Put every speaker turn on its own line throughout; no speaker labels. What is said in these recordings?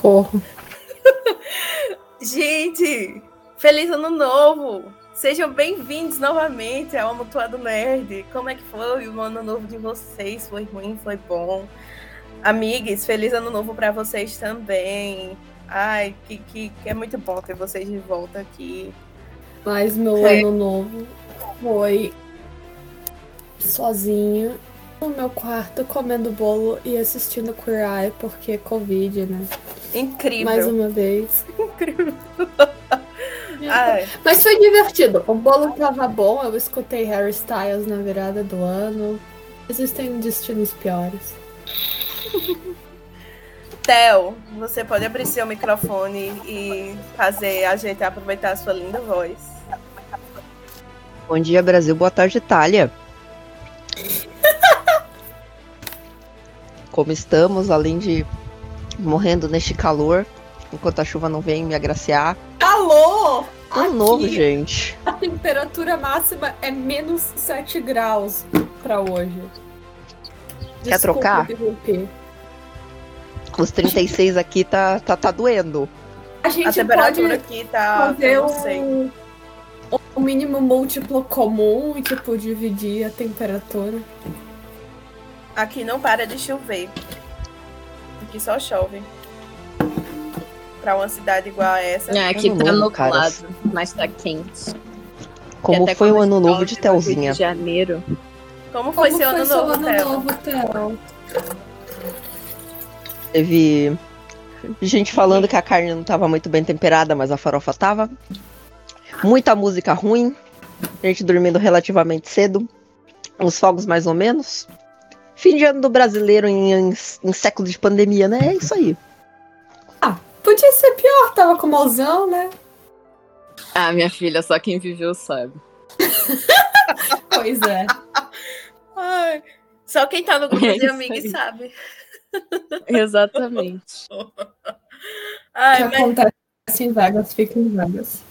Socorro.
Gente, feliz ano novo! Sejam bem-vindos novamente ao Amontoado Nerd. Como é que foi o ano novo de vocês? Foi ruim? Foi bom? Amigos, feliz ano novo para vocês também. Ai, que, que, que, é muito bom ter vocês de volta aqui.
Mas meu é. ano novo foi sozinha no meu quarto comendo bolo e assistindo Queer Eye porque Covid, né?
Incrível.
Mais uma vez.
Incrível.
Mas foi divertido. O bolo tava bom, eu escutei Harry Styles na virada do ano. Existem destinos piores.
Theo, você pode abrir seu microfone e fazer a gente aproveitar a sua linda voz.
Bom dia, Brasil. Boa tarde, Itália. Como estamos, além de morrendo neste calor, enquanto a chuva não vem me agraciar.
Calor!
Ano novo, gente.
A temperatura máxima é menos 7 graus para hoje.
Quer trocar? Os 36 aqui tá, tá, tá doendo.
A gente a
temperatura pode aqui tá.
Fazer um, um mínimo múltiplo comum e, tipo, dividir a temperatura.
Aqui não para de chover. Aqui só chove. Pra uma cidade igual a essa.
É, aqui tá nublado, mas tá quente.
Como foi o ano novo de Telzinha?
De janeiro.
Como foi Como seu ano novo, ano Tel? novo, Tel?
Teve gente falando que a carne não tava muito bem temperada, mas a farofa tava. Muita música ruim. Gente dormindo relativamente cedo. Os fogos mais ou menos. Fim de ano do brasileiro em, em, em século de pandemia, né? É isso aí.
Ah, podia ser pior, tava com mozão, né?
Ah, minha filha, só quem viveu sabe.
pois é.
Ai, só quem tá no grupo é de amigos sabe.
Exatamente.
Ai, o que mas... acontece em vagas, fica em vagas.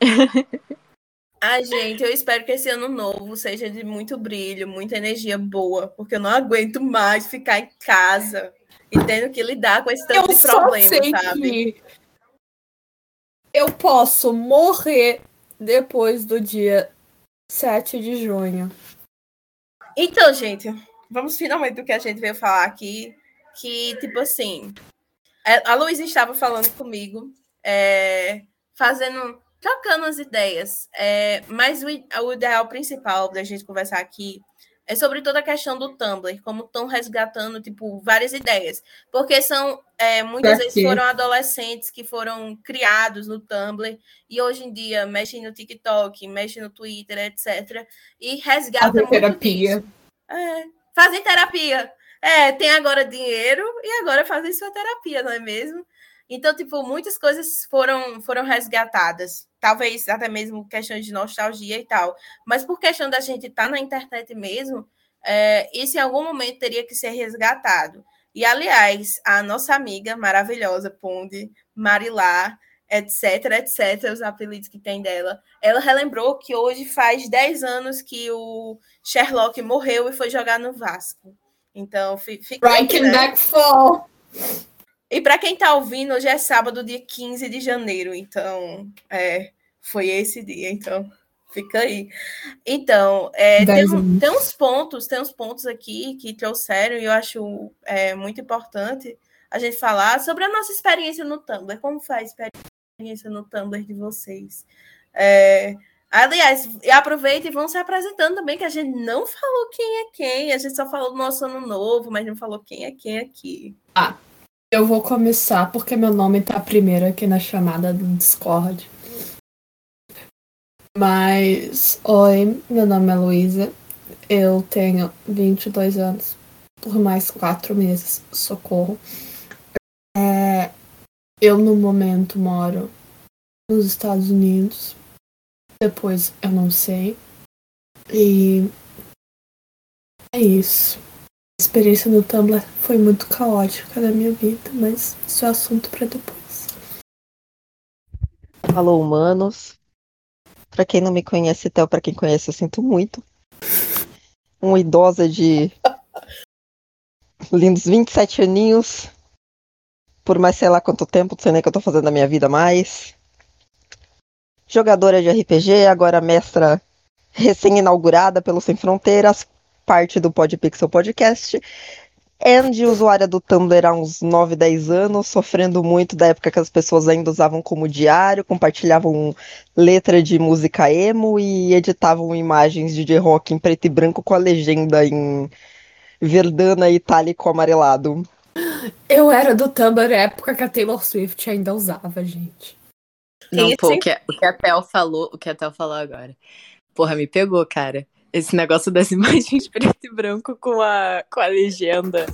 Ai, gente, eu espero que esse ano novo seja de muito brilho, muita energia boa, porque eu não aguento mais ficar em casa e tendo que lidar com esse tanto eu de problema, sabe?
eu posso morrer depois do dia 7 de junho.
Então, gente, vamos finalmente do que a gente veio falar aqui, que, tipo assim, é, a Luísa estava falando comigo, é, fazendo trocando as ideias. É, mas o, o, ideal principal da gente conversar aqui é sobre toda a questão do Tumblr, como estão resgatando, tipo, várias ideias. Porque são, é, muitas vezes foram adolescentes que foram criados no Tumblr e hoje em dia mexem no TikTok, mexem no Twitter, etc. E resgatam
Fazem terapia.
É, fazem terapia. É, tem agora dinheiro e agora fazem sua terapia, não é mesmo? Então, tipo, muitas coisas foram, foram resgatadas. Talvez até mesmo questões de nostalgia e tal. Mas por questão da gente estar tá na internet mesmo, é, isso em algum momento teria que ser resgatado. E, aliás, a nossa amiga maravilhosa, Ponde, Marilá, etc, etc, os apelidos que tem dela, ela relembrou que hoje faz 10 anos que o Sherlock morreu e foi jogar no Vasco. Então, fica.
Right né? back fall.
E para quem está ouvindo, hoje é sábado, dia 15 de janeiro, então é, foi esse dia, então fica aí. Então, é, tem, tem, uns pontos, tem uns pontos aqui que trouxeram e eu acho é, muito importante a gente falar sobre a nossa experiência no Tumblr. Como foi a experiência no Tumblr de vocês? É, aliás, aproveita e vão se apresentando também, que a gente não falou quem é quem, a gente só falou do nosso ano novo, mas não falou quem é quem aqui.
Ah, eu vou começar porque meu nome tá primeiro aqui na chamada do Discord. Mas, oi, meu nome é Luísa. Eu tenho 22 anos. Por mais quatro meses, socorro. É, eu, no momento, moro nos Estados Unidos. Depois, eu não sei. E é isso experiência no Tumblr foi muito caótica na minha vida, mas isso é assunto para depois.
Alô, humanos. Para quem não me conhece, até para quem conhece, eu sinto muito. Uma idosa de lindos 27 aninhos por mais sei lá quanto tempo, não sei nem que eu tô fazendo na minha vida mais. Jogadora de RPG, agora mestra recém-inaugurada pelo Sem Fronteiras, parte do Podpixel Podcast. Andy, usuária do Tumblr há uns 9, 10 anos, sofrendo muito da época que as pessoas ainda usavam como diário, compartilhavam letra de música emo e editavam imagens de rock em preto e branco com a legenda em verdana itálico amarelado.
Eu era do Tumblr época que a Taylor Swift ainda usava, gente.
Não, pô, o que, o que a Tel falou, o que a Tel falou agora. Porra, me pegou, cara esse negócio das imagens preto e branco com a, com a legenda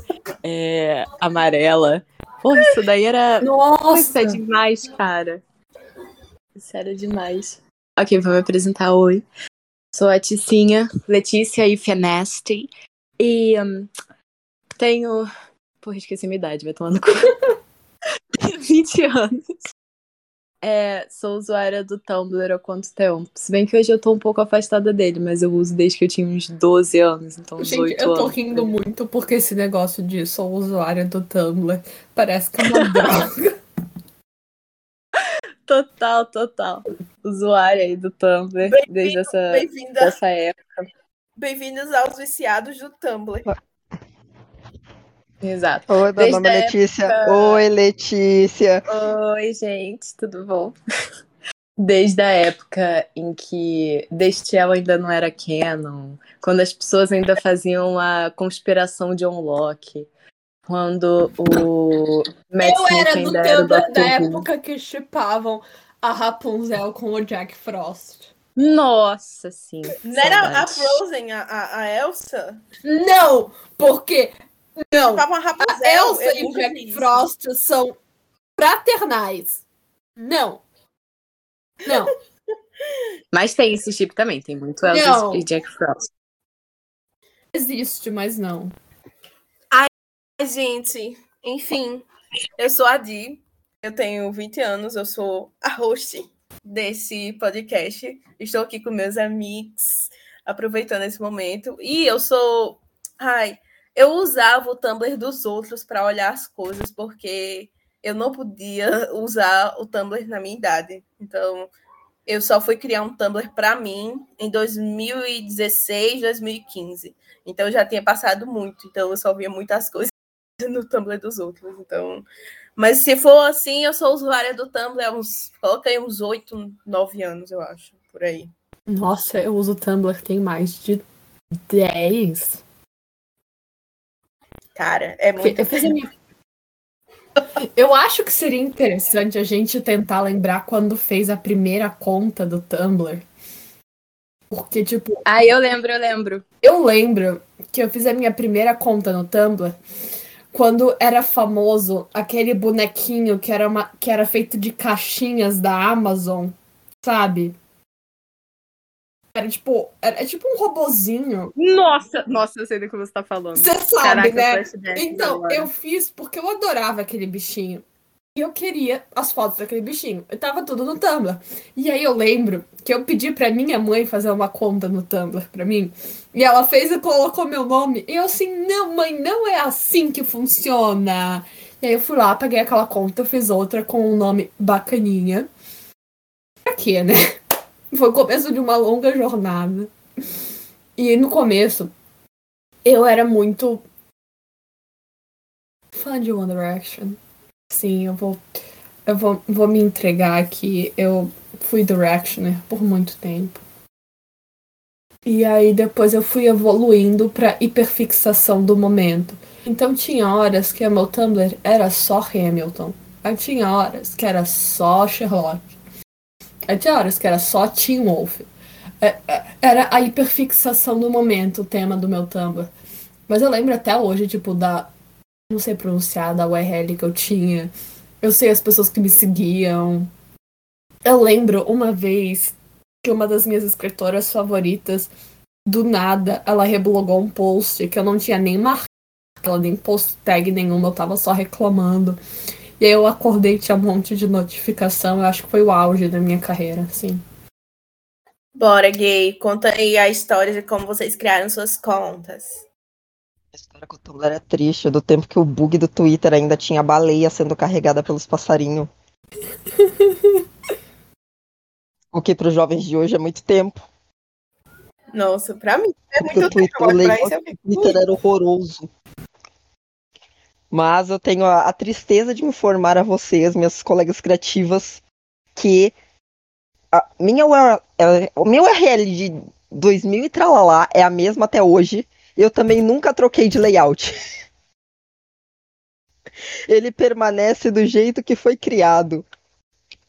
é, amarela. Pô, isso daí era.
Nossa!
Isso é demais, cara. Isso era demais. Ok, vou me apresentar. Oi. Sou a Ticinha, Letícia e Feneste. E um, tenho. Porra, esqueci minha idade, vai tomando cu. tenho 20 anos. É, sou usuária do Tumblr há quanto tempo? Se bem que hoje eu tô um pouco afastada dele, mas eu uso desde que eu tinha uns 12 anos, então uns
Gente,
8
eu tô
anos.
rindo muito porque esse negócio de sou usuária do Tumblr parece que é uma droga.
Total, total. Usuária aí do Tumblr desde essa, dessa época.
bem-vindos aos viciados do Tumblr.
Exato.
Oi, meu
Desde
nome é
a
Letícia.
época-
Oi, Letícia.
Oi, gente, tudo bom? Desde a época em que Destiel ainda não era canon, quando as pessoas ainda faziam a conspiração de Unlock, quando o Matt
Eu
Smith
era do
ainda era o
Tumblr da época que chipavam a Rapunzel com o Jack Frost.
Nossa, sim.
Não era a. Frozen, a, a Elsa?
Não! Porque. Não!
Tava uma
A
Rapunzel.
Elsa
eu
e Jack
isso.
Frost são fraternais. Não. Não.
Mas tem esse chip também, tem muito Elsa
Não.
e Jack Frost.
Existe, mas não.
Mas, gente, enfim, eu sou a Di, eu tenho 20 anos, eu sou a host desse podcast. Estou aqui com meus amigos, aproveitando esse momento. E eu sou. Ai, eu usava o Tumblr dos outros para olhar as coisas, porque eu não podia usar o Tumblr na minha idade. Então, eu só fui criar um Tumblr para mim em 2016, 2015. Então, eu já tinha passado muito. Então, eu só via muitas coisas no Tumblr dos outros. Então, mas se for assim, eu sou usuária do Tumblr há uns, coloca aí uns 8, 9 anos, eu acho, por aí.
Nossa, eu uso o Tumblr tem mais de 10.
Cara, é muito
Eu, fiz a minha- Eu acho que seria interessante a gente tentar lembrar quando fez a primeira conta do Tumblr. Porque, tipo,
Ah, eu lembro, eu lembro.
eu lembro que eu fiz a minha primeira conta no Tumblr quando era famoso aquele bonequinho que era, uma, que era feito de caixinhas da Amazon, sabe? Era tipo, era tipo um robozinho.
Nossa, nossa, eu sei do que você tá falando.
Você sabe,
Caraca,
né?
flashback
Então,
agora.
eu fiz porque eu adorava aquele bichinho. E eu queria as fotos daquele bichinho. Eu tava tudo no Tumblr. E aí eu lembro que eu pedi pra minha mãe fazer uma conta no Tumblr pra mim. E ela fez e colocou meu nome. E eu assim, não, mãe, não é assim que funciona. E aí eu fui lá, peguei aquela conta, fiz outra com um nome bacaninha. Pra quê, né? Foi o começo de uma longa jornada. E no começo, eu era muito fã de One Direction. Sim, eu vou. Eu vou, vou me entregar aqui. Eu fui Directioner por muito tempo. E aí depois eu fui evoluindo pra hiperfixação do momento. Então tinha horas que meu Tumblr era só Hamilton. Aí tinha horas que era só Sherlock. Aí tinha horas que era só Teen Wolf. É- é- Era a hiperfixação do momento, o tema do meu Tumblr. Mas eu lembro até hoje, tipo, da. Não sei pronunciar, da URL que eu tinha. Eu sei as pessoas que me seguiam. Eu lembro uma vez que uma das minhas escritoras favoritas, do nada, ela reblogou um post que eu não tinha nem marcado, ela nem post tag nenhuma, eu tava só reclamando. E aí eu acordei tinha um monte de notificação. Eu acho que foi o auge da minha carreira, assim.
Bora, gay, conta aí a história de como vocês criaram suas contas.
A história com o Tumblr é triste, do tempo que o bug do Twitter ainda tinha baleia sendo carregada pelos passarinhos. o que para os jovens de hoje é muito tempo.
Nossa, pra mim é
Porque o
muito tempo.
Twitter,
Agora, pra isso fico,
Twitter era horroroso. Mas eu tenho a, a tristeza de informar a vocês, minhas colegas criativas, que a minha URL, é, o meu URL de 2000 e tralalá é a mesma até hoje. Eu também nunca troquei de layout. Ele permanece do jeito que foi criado.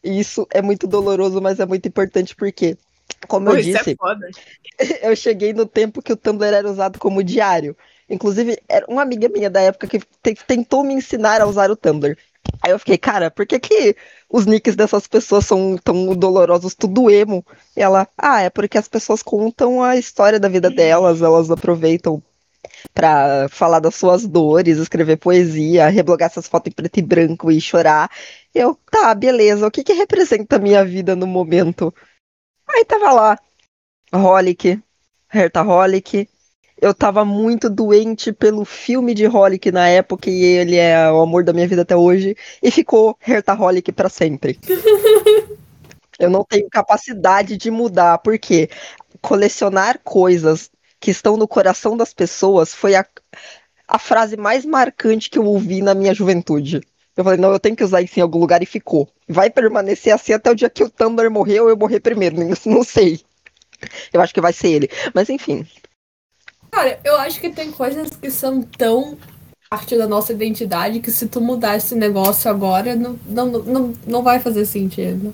Isso é muito doloroso, mas é muito importante porque, como
Pô,
eu
isso
disse,
é
eu cheguei no tempo que o Tumblr era usado como diário. Inclusive, era uma amiga minha da época que te- tentou me ensinar a usar o Tumblr. Aí eu fiquei, cara, por que, que os nicks dessas pessoas são tão dolorosos, tudo emo? E ela, ah, é porque as pessoas contam a história da vida delas, elas aproveitam pra falar das suas dores, escrever poesia, reblogar essas fotos em preto e branco e chorar. Eu, tá, beleza, o que que representa a minha vida no momento? Aí tava lá, Holic, Herta Holic. Eu tava muito doente pelo filme de Holic na época e ele é o amor da minha vida até hoje. E ficou Herta Holic pra sempre. Eu não tenho capacidade de mudar, porque colecionar coisas que estão no coração das pessoas foi a, a frase mais marcante que eu ouvi na minha juventude. Eu falei, não, eu tenho que usar isso em algum lugar e ficou. Vai permanecer assim até o dia que o Tumblr morrer ou eu morrer primeiro, não, não sei. Eu acho que vai ser ele. Mas enfim.
Cara, eu acho que tem coisas que são tão parte da nossa identidade que se tu mudar esse negócio agora, não, não, não, não vai fazer sentido.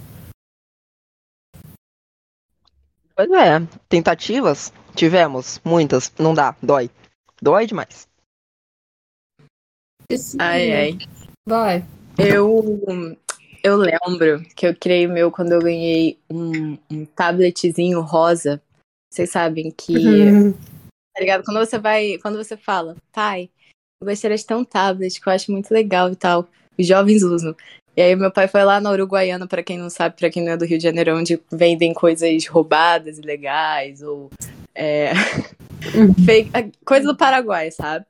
Pois é, tentativas tivemos, muitas. Não dá, dói. Dói demais.
Ai, ai.
Vai.
Eu, eu lembro que eu criei o meu quando eu ganhei um, um tabletzinho rosa. Vocês sabem que, tá ligado? Quando você vai, quando você fala, pai, eu gostaria de ter um tablet que eu acho muito legal e tal. Os jovens usam. E aí meu pai foi lá na Uruguaiana, pra quem não sabe, pra quem não é do Rio de Janeiro, onde vendem coisas roubadas, ilegais, ou é, fake- coisa do Paraguai, sabe?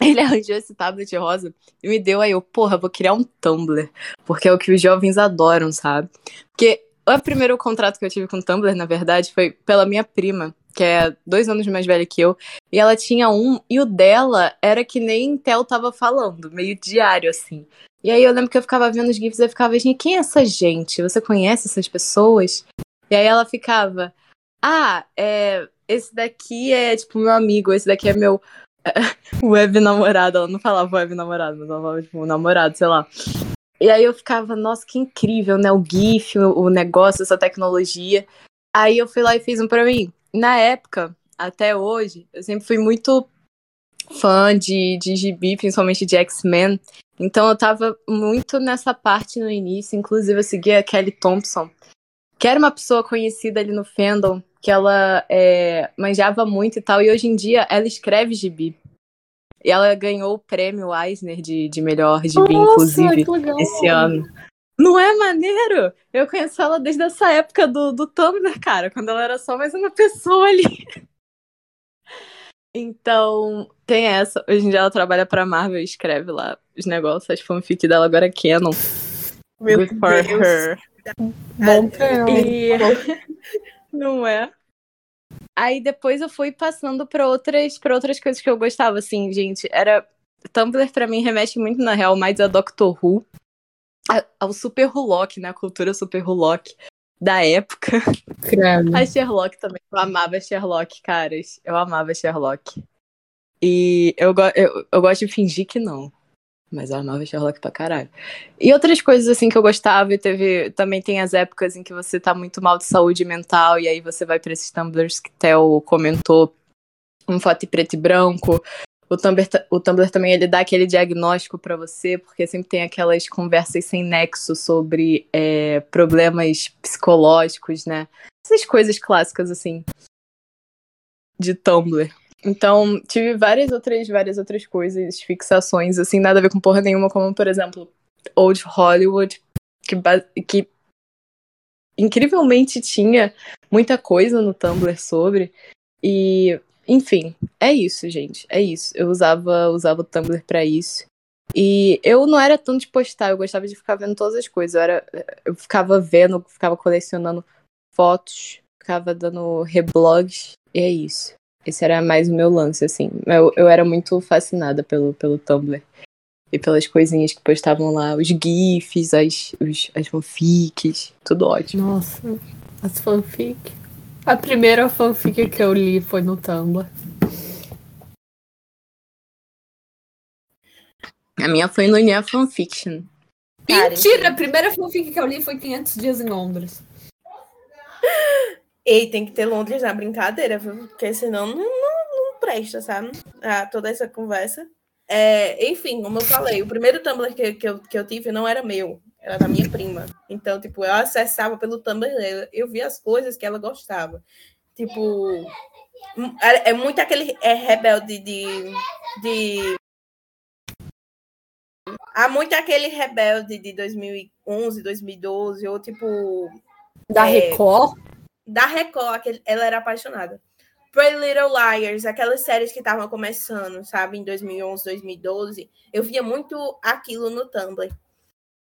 Ele arranjou esse tablet rosa e me deu aí, eu, porra, vou criar um Tumblr. Porque é o que os jovens adoram, sabe? Porque o primeiro contrato que eu tive com o Tumblr, na verdade, foi pela minha prima, que é dois anos mais velha que eu. E ela tinha um, e o dela era que nem Intel tava falando, meio diário, assim. E aí eu lembro que eu ficava vendo os GIFs e eu ficava, gente, quem é essa gente? Você conhece essas pessoas? E aí ela ficava, ah, é, esse daqui é tipo meu amigo, esse daqui é meu web namorado. Ela não falava web namorado, mas ela falava tipo namorado, sei lá. E aí eu ficava, nossa, que incrível, né? O GIF, o negócio, essa tecnologia. Aí eu fui lá e fiz um pra mim. Na época, até hoje, eu sempre fui muito fã de, de gibi, principalmente de X-Men. Então eu tava muito nessa parte no início. Inclusive, eu seguia a Kelly Thompson, que era uma pessoa conhecida ali no fandom, que ela é, manjava muito e tal. E hoje em dia ela escreve gibi. E ela ganhou o prêmio Eisner de, de melhor gibi, inclusive,
que legal.
esse ano. Não é maneiro? Eu conheço ela desde essa época do, do Tumblr, cara, quando ela era só mais uma pessoa ali. Então, tem essa. Hoje em dia ela trabalha pra Marvel e escreve lá os negócios, as fanfic dela agora é canon.
Meu
Good for
Deus.
her.
Bom.
E... Não é? Aí depois eu fui passando pra outras, pra outras coisas que eu gostava, assim, gente. Era. Tumblr pra mim remete muito, na real, mais a Doctor Who. A- Ao Super Hulock, né? A cultura Super Hulock da época. A Sherlock também. Eu amava Sherlock, caras. Eu amava Sherlock. E eu, go- eu, eu gosto de fingir que não. Mas eu amava Sherlock pra caralho. E outras coisas assim que eu gostava, e teve. Também tem as épocas em que você tá muito mal de saúde mental, e aí você vai pra esses tumblers que Theo comentou. Um foto preto e branco. O Tumblr, o Tumblr também ele dá aquele diagnóstico pra você, porque sempre tem aquelas conversas sem nexo sobre é, problemas psicológicos, né? Essas coisas clássicas, assim, de Tumblr. Então, tive várias outras, várias outras coisas, fixações, assim, nada a ver com porra nenhuma, como, por exemplo, Old Hollywood, que, que incrivelmente tinha muita coisa no Tumblr sobre. E, enfim, é isso, gente. É isso. Eu usava, usava o Tumblr pra isso. E eu não era tanto de postar, eu gostava de ficar vendo todas as coisas. Eu, era, eu ficava vendo, ficava colecionando fotos, ficava dando reblogs, e é isso. Esse era mais o meu lance, assim. Eu, eu era muito fascinada pelo, pelo Tumblr. E pelas coisinhas que postavam lá, os GIFs, as, os, as fanfics, tudo ótimo.
Nossa, as fanfic. A primeira fanfic que eu li foi no Tumblr.
A minha foi no Nia Fanfiction.
Mentira! A primeira fanfic que eu li foi 500 dias em Londres.
Ei, tem que ter Londres na brincadeira, viu? Porque senão não, não, não presta, sabe? Ah, toda essa conversa. É, enfim, como eu falei, o primeiro Tumblr que, que, eu, que eu tive não era meu, era da minha prima. Então, tipo, eu acessava pelo Tumblr eu via as coisas que ela gostava. Tipo, é, é muito aquele é rebelde de, de. Há muito aquele rebelde de 2011, 2012, ou tipo.
Da
É.
Record?
da Record, aquele, ela era apaixonada. Pretty Little Liars, aquelas séries que estavam começando, sabe, em 2011, 2012, eu via muito aquilo no Tumblr.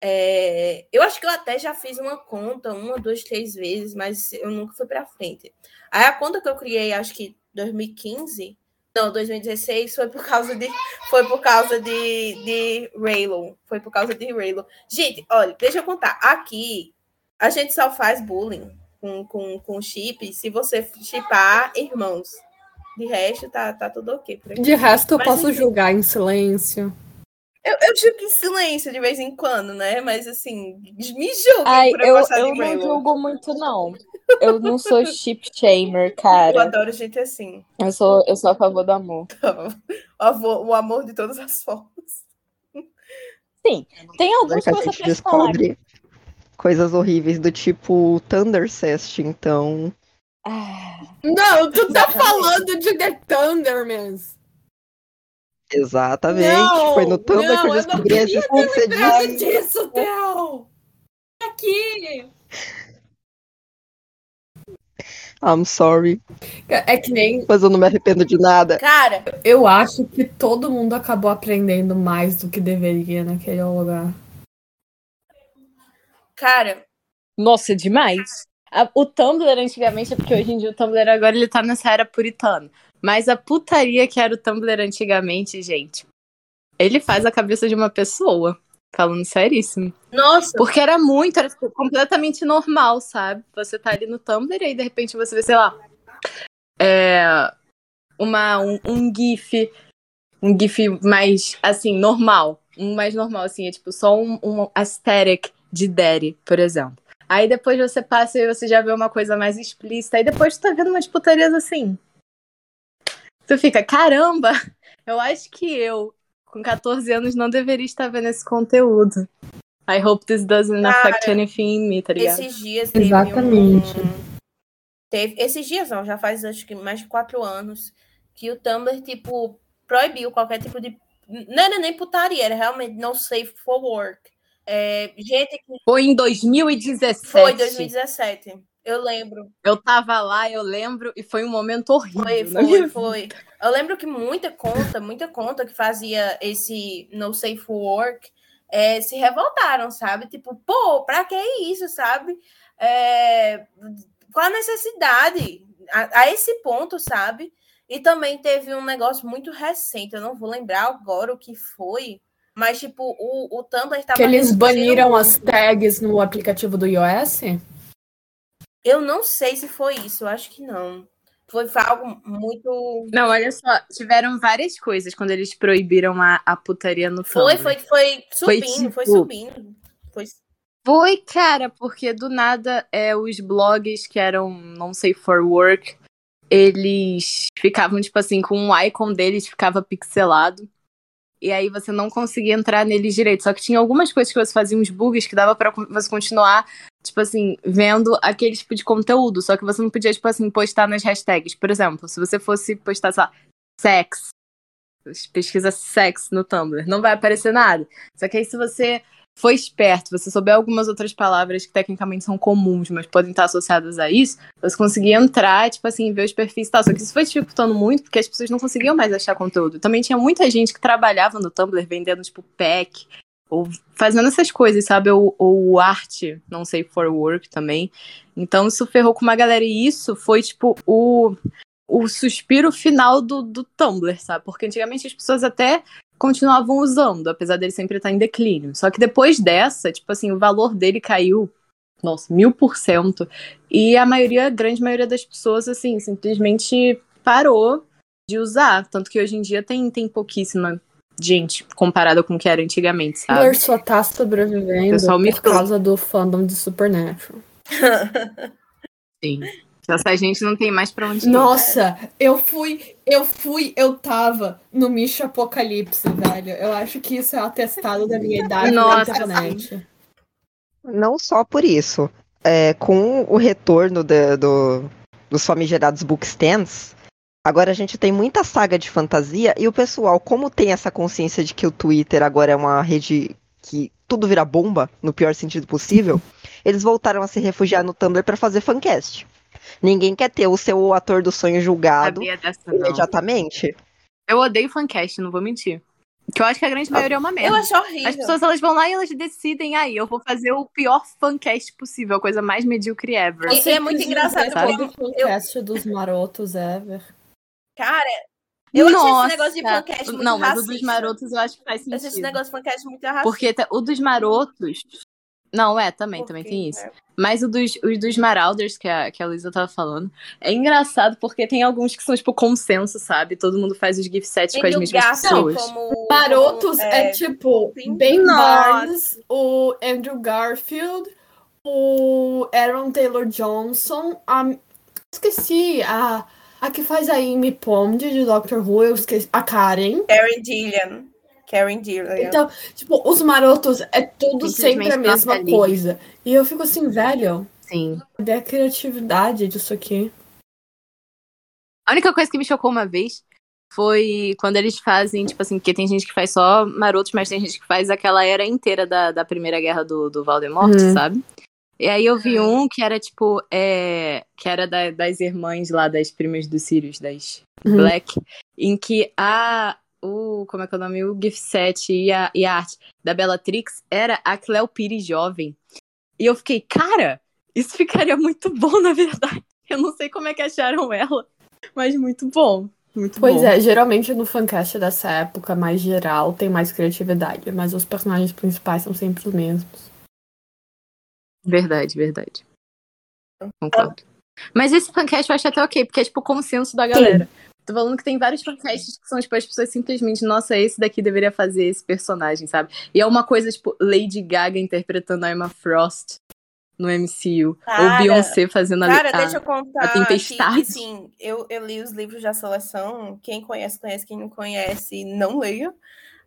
É, eu acho que eu até já fiz uma conta, uma, duas, três vezes, mas eu nunca fui para frente. Aí a conta que eu criei, acho que 2015, não, 2016, foi por causa de, foi por causa de, de Raylo, foi por causa de Raylo. Gente, olha, deixa eu contar, aqui a gente só faz bullying com, com, com chip se você chipar irmãos. De resto, tá, tá tudo ok.
De resto, eu
Mas,
posso
enfim.
julgar em silêncio.
Eu, eu julgo em silêncio de vez em quando, né? Mas assim, me julguem
Ai,
por eu,
eu, eu não julgo muito, não. Eu não sou chip shamer,
Eu
cara.
adoro gente assim.
Eu sou, eu sou a favor do amor.
O amor, o amor de todas as formas.
Sim, tem alguns
que
que
a
você
descobre coisas horríveis do tipo Thundercest, então.
Ah,
Não, tu tá falando de The Thundermans.
Exatamente.
Não,
Foi no Tumblr
não,
que eu
eu
descobri a
queria
existência
Nada
disso.
disso, Theo! Aqui!
I'm sorry.
É que nem.
Mas eu não me arrependo de nada.
Cara,
Eu acho que todo mundo acabou aprendendo mais do que deveria naquele lugar.
cara,
Nossa, demais. A- o Tumblr antigamente, é porque hoje em dia o Tumblr agora ele tá nessa era puritana. Mas a putaria que era o Tumblr antigamente, gente, ele faz a cabeça de uma pessoa. Falando seríssimo.
nossa,
Porque era muito, era tipo, completamente normal, sabe? Você tá ali no Tumblr e aí de repente você vê, sei lá, é, uma, um, um GIF, um GIF mais, assim, normal. Um mais normal, assim, é tipo só um, um aesthetic de Daddy, por exemplo. Aí depois você passa e você já vê uma coisa mais explícita. Aí depois tu tá vendo umas putarias assim. Tu fica, caramba, eu acho que eu, com 14 anos, não deveria estar vendo esse conteúdo. I hope this doesn't
Cara,
affect anything in me, tá ligado?
esses dias teve
Exatamente.
um... Teve, esses dias não, já faz acho que mais de quatro anos que o Tumblr, tipo, proibiu qualquer tipo de... Não era nem putaria, era realmente no safe for work. É, gente que
Foi em 2017.
foi 2017, eu lembro.
Eu tava lá, eu lembro, e foi um momento horrível.
Foi,
na minha
foi, foi. Eu lembro que muita conta, muita conta que fazia esse no safe work é, se revoltaram, sabe? Tipo, pô, pra que isso, sabe? É, qual a necessidade? A, a esse ponto, sabe? E também teve um negócio muito recente, eu não vou lembrar agora o que foi, mas tipo, o, o Tumblr estava.
Que eles baniram as
muito.
tags no aplicativo do iOS?
Eu não sei se foi isso, eu acho que não. Foi, foi algo muito.
Não, olha só, tiveram várias coisas quando eles proibiram a, a putaria no
Foi,
Tumblr.
foi, foi
Foi
subindo, foi
tipo-
subindo. Foi
Foi, cara, porque do nada é, os blogs que eram não sei for work, eles ficavam, tipo assim, com um icon deles ficava pixelado. E aí você não conseguia entrar neles direito. Só que tinha algumas coisas que você fazia uns bugs que dava pra você continuar, tipo assim, vendo aquele tipo de conteúdo. Só que você não podia, tipo assim, postar nas hashtags. Por exemplo, se você fosse postar, sei lá, sex, pesquisa sex no Tumblr, não vai aparecer nada. Só que aí se você for esperto, você souber algumas outras palavras que tecnicamente são comuns, mas podem estar associadas a isso, você conseguia entrar, tipo assim, ver os perfis e tal. Só que isso foi dificultando muito, porque as pessoas não conseguiam mais achar conteúdo. Também tinha muita gente que trabalhava no Tumblr vendendo, tipo, pack, ou fazendo essas coisas, sabe? Ou, ou arte, não sei, for work também. Então isso ferrou com uma galera. E isso foi, tipo, o, o suspiro final do, do Tumblr, sabe? Porque antigamente as pessoas até continuavam usando, apesar dele sempre estar em declínio. Só que depois dessa, tipo assim, o valor dele caiu, nossa, mil por cento. E a maioria, a grande maioria das pessoas, assim, simplesmente parou de usar. Tanto que hoje em dia tem, tem pouquíssima gente comparada com o que era antigamente, sabe?
Tumblr só tá sobrevivendo
Pessoal
por causa do fandom de Supernatural.
Sim. Essa gente não tem mais pra onde ir.
Nossa, eu fui, eu fui, eu tava no Micho Apocalipse, velho. Eu acho que isso é atestado da minha idade na
Nossa,
internet.
Não só por isso. É, com o retorno da- do, dos famigerados bookstands, agora a gente tem muita saga de fantasia e o pessoal, como tem essa consciência de que o Twitter agora é uma rede que tudo vira bomba, no pior sentido possível, eles voltaram a se refugiar no Tumblr pra fazer fancast. Ninguém quer ter o seu ator do sonho julgado
dessa, não.
imediatamente.
Eu odeio fancast, não vou mentir. Que eu acho que a grande maioria é uma
Eu
merda.
acho horrível.
As pessoas elas vão lá e elas decidem, aí, eu vou fazer o pior fancast possível, a coisa mais medíocre ever.
E- é muito engraçado
sabe?
o podcast dos marotos ever.
Cara, eu acho
Nossa.
esse negócio de fancast muito
Não, mas o dos marotos eu acho que faz
Eu acho esse
sentido.
negócio de fancast muito racista.
Porque o dos marotos. Não, é, também, também tem isso.
né?
Mas o dos, os dos Marauders, que a, que a Luísa tava falando, é engraçado porque tem alguns que são, tipo, consenso, sabe? Todo mundo faz os gift sets com as mesmas
Garfield
pessoas.
como-
Marotos
como,
é, tipo
sim.
Ben. Barnes, o Andrew Garfield, o Aaron Taylor Johnson, a... esqueci, a, a que faz a Amy Pond de Doctor Who, eu esqueci, a Karen.
Karen Gillian. Karen Gillian.
Então, tipo, os marotos é tudo sempre a mesma coisa. E eu fico assim, velho,
Sim.
cadê a criatividade disso aqui?
A única coisa que me chocou uma vez foi quando eles fazem, tipo assim, porque tem gente que faz só marotos, mas tem gente que faz aquela era inteira da, da Primeira Guerra do, do Voldemort,
Uhum.
sabe? E aí eu vi um que era, tipo, é, que era da- das irmãs lá, das primas do Sirius, das
Uhum.
Black, em que a, o, como é que é o nome? O gift set e a, e a arte da Bellatrix era a Cleo Pires jovem. E eu fiquei, cara, isso ficaria muito bom, na verdade. Eu não sei como é que acharam ela, mas muito bom. Muito
Pois
bom.
é, geralmente no fancast dessa época mais geral tem mais criatividade, mas os personagens principais são sempre os mesmos.
Verdade, verdade. Concordo. Mas esse fancast eu acho até ok, porque é tipo o consenso da galera. Tô falando que tem vários fancasts que são, tipo, as pessoas simplesmente, nossa, esse daqui deveria fazer esse personagem, sabe? E é uma coisa, tipo, Lady Gaga interpretando a Emma Frost no MCU.
Cara,
ou Beyoncé fazendo a,
Cara,
a-
deixa eu contar
a tempestade.
que, sim, eu, eu li os livros da seleção. Quem conhece, conhece. Quem não conhece, não leia.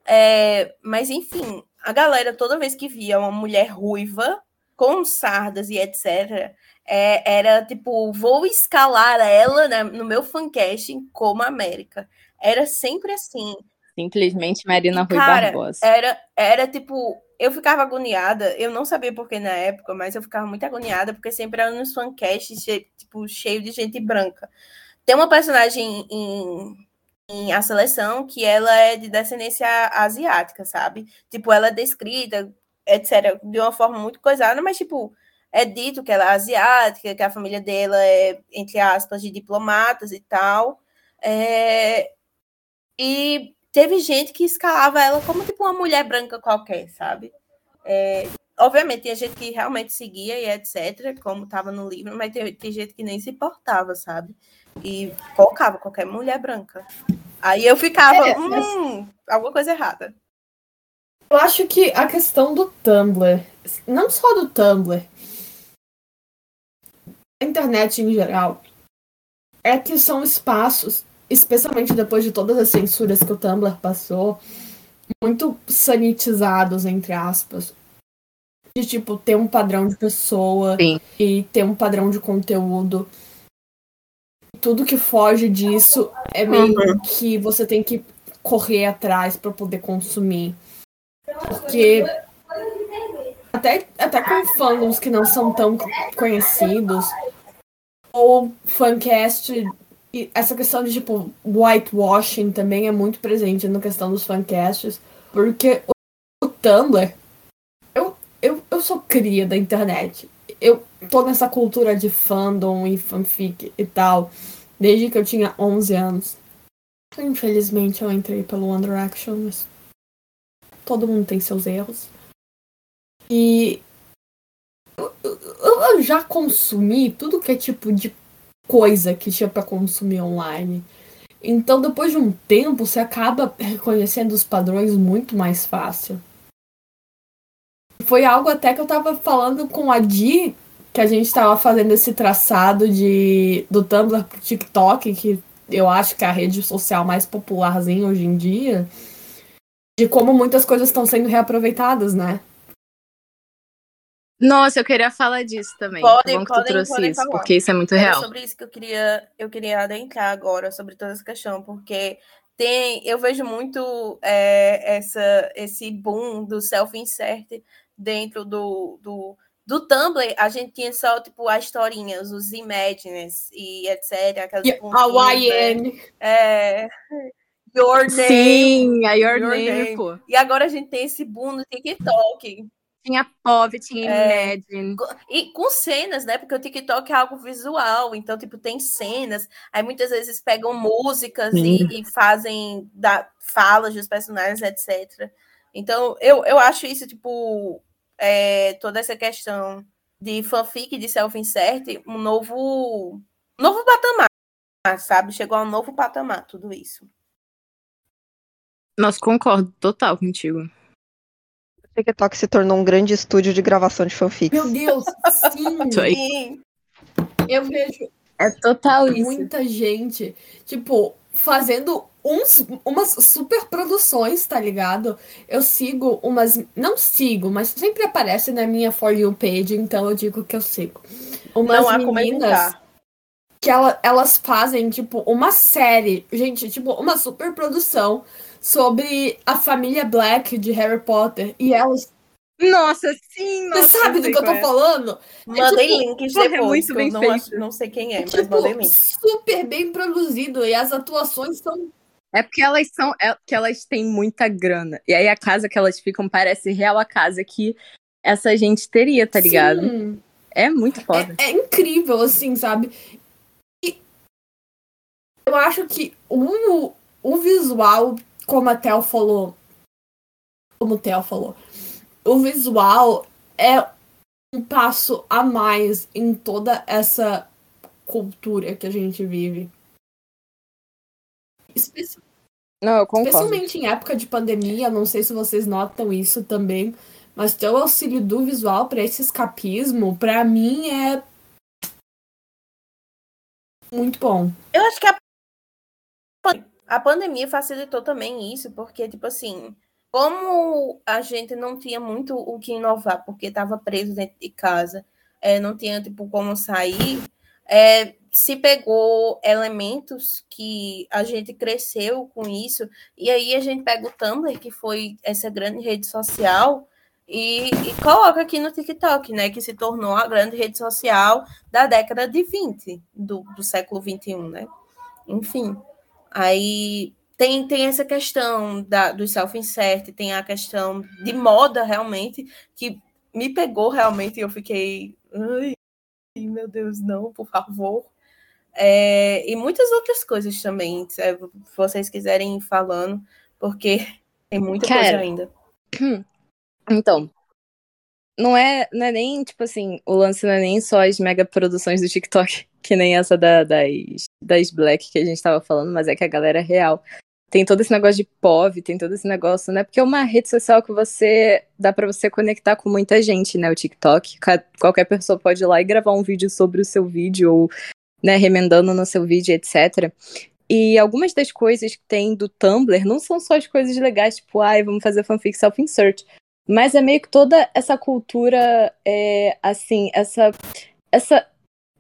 É, mas, enfim, a galera, toda vez que via uma mulher ruiva, com sardas e etc., é, era tipo, vou escalar ela né, no meu fancasting como América. Era sempre assim.
Simplesmente Marina Rui
cara,
Barbosa.
Era, era tipo, eu ficava agoniada, eu não sabia por que na época, mas eu ficava muito agoniada, porque sempre era nos fancasts, che- tipo, cheio de gente branca. Tem uma personagem em, em A Seleção que ela é de descendência asiática, sabe? Tipo, ela é descrita, etc., de uma forma muito coisada, mas, tipo, é dito que ela é asiática, que a família dela é, entre aspas, de diplomatas e tal. É, e teve gente que escalava ela como tipo uma mulher branca qualquer, sabe? É, obviamente, tinha gente que realmente seguia e etc., como estava no livro, mas tem, tem gente que nem se importava, sabe? E colocava qualquer mulher branca. Aí eu ficava,
É, mas-
hum, alguma coisa errada.
Eu acho que a questão do Tumblr, não só do Tumblr, a internet em geral, é que são espaços, especialmente depois de todas as censuras que o Tumblr passou, muito sanitizados, entre aspas. De tipo, ter um padrão de pessoa
Sim.
e ter um padrão de conteúdo. Tudo que foge disso é meio que você tem que correr atrás para poder consumir. Porque até, até com fandoms que não são tão conhecidos, ou fancast, essa questão de tipo whitewashing também é muito presente na questão dos fancasts, porque o, o Tumblr, eu, eu, eu sou cria da internet. Eu tô nessa cultura de fandom e fanfic e tal, desde que eu tinha 11 anos. Infelizmente eu entrei pelo One Direction, mas todo mundo tem seus erros. E eu, eu já consumi tudo que é tipo de coisa que tinha para consumir online. Então, depois de um tempo, você acaba reconhecendo os padrões muito mais fácil. Foi algo até que eu tava falando com a Di, que a gente tava fazendo esse traçado de do Tumblr pro TikTok, que eu acho que é a rede social mais popularzinha hoje em dia, de como muitas coisas estão sendo reaproveitadas, né?
Nossa, eu queria falar disso também.
Podem,
Bom que tu
podem,
trouxe
podem
isso,
falar.
porque isso é muito
Era
real.
sobre isso que eu queria, eu queria adentrar agora, sobre toda essa questão, porque tem, eu vejo muito é, essa, esse boom do self-insert dentro do, do, do Tumblr. A gente tinha só, tipo, as historinhas, os Imagines e etc. Aquelas
E
pontinhas,
a
né?
YN.
É, Your Name.
Sim, a Your,
Your
Name,
Name.
pô.
E agora a gente tem esse boom no TikTok.
Tinha Pov, tinha
É.
Imagine.
E com cenas, né? Porque o TikTok é algo visual, então, tipo, tem cenas. Aí muitas vezes pegam músicas e, e fazem da, falas dos personagens, etc. Então, eu, eu acho isso, tipo, é, toda essa questão de fanfic, de self-insert, um novo, um novo patamar, sabe? Chegou a um novo patamar, tudo isso.
Nossa, concordo total contigo.
O TikTok se tornou um grande estúdio de gravação de fanfics.
Meu Deus, sim.
Isso aí.
Sim,
Eu vejo
É total isso.
muita gente, tipo, fazendo uns, umas super produções, tá ligado? Eu sigo umas. Não sigo, mas sempre aparece na minha For You page, então eu digo que eu sigo. Umas
não há como
meninas
evitar.
que ela, elas fazem, tipo, uma série, gente, tipo, uma super produção sobre a família Black de Harry Potter. E elas.
Nossa, sim, nossa.
Você sabe do que eu tô
é.
falando?
Mandei
tipo,
links
é
depois,
muito
que eu
bem
não,
feito.
acho- não sei quem é, mas
Tipo,
mandei links.
super bem produzido. E as atuações são
É porque elas são. É, que elas têm muita grana. E aí a casa que elas ficam parece real a casa que essa gente teria, tá ligado?
Sim.
É muito foda.
É, é incrível, assim, sabe? E eu acho que o, o visual, como a Tel falou, como o Tel falou, o visual é um passo a mais em toda essa cultura que a gente vive.
Não, eu concordo.
Especialmente em época de pandemia, não sei se vocês notam isso também, mas ter o auxílio do visual para esse escapismo, para mim é muito bom.
Eu acho que a, a pandemia facilitou também isso, porque, tipo assim, como a gente não tinha muito o que inovar, porque estava preso dentro de casa, é, não tinha, tipo, como sair, é, se pegou elementos que a gente cresceu com isso, e aí a gente pega o Tumblr, que foi essa grande rede social, e, e coloca aqui no TikTok, né, que se tornou a grande rede social da década de 20, do, do século 21, né? Enfim, aí tem, tem essa questão da, do self-insert, tem a questão de moda realmente, que me pegou realmente e eu fiquei, ai, meu Deus, não, por favor. É, e muitas outras coisas também, se vocês quiserem ir falando, porque tem muita
Cara,
coisa ainda.
Então, não é, não é nem, tipo assim, o lance não é nem só as mega produções do TikTok, que nem essa da- das, das Black que a gente tava falando, mas é que a galera é real. Tem todo esse negócio de POV, tem todo esse negócio, né? Porque é uma rede social que você dá pra você conectar com muita gente, né? O TikTok. Qualquer pessoa pode ir lá e gravar um vídeo sobre o seu vídeo, ou, né, remendando no seu vídeo, etc. E algumas das coisas que tem do Tumblr não são só as coisas legais, tipo, ai, vamos fazer fanfic self-insert. Mas é meio que toda essa cultura, é, assim, essa, essa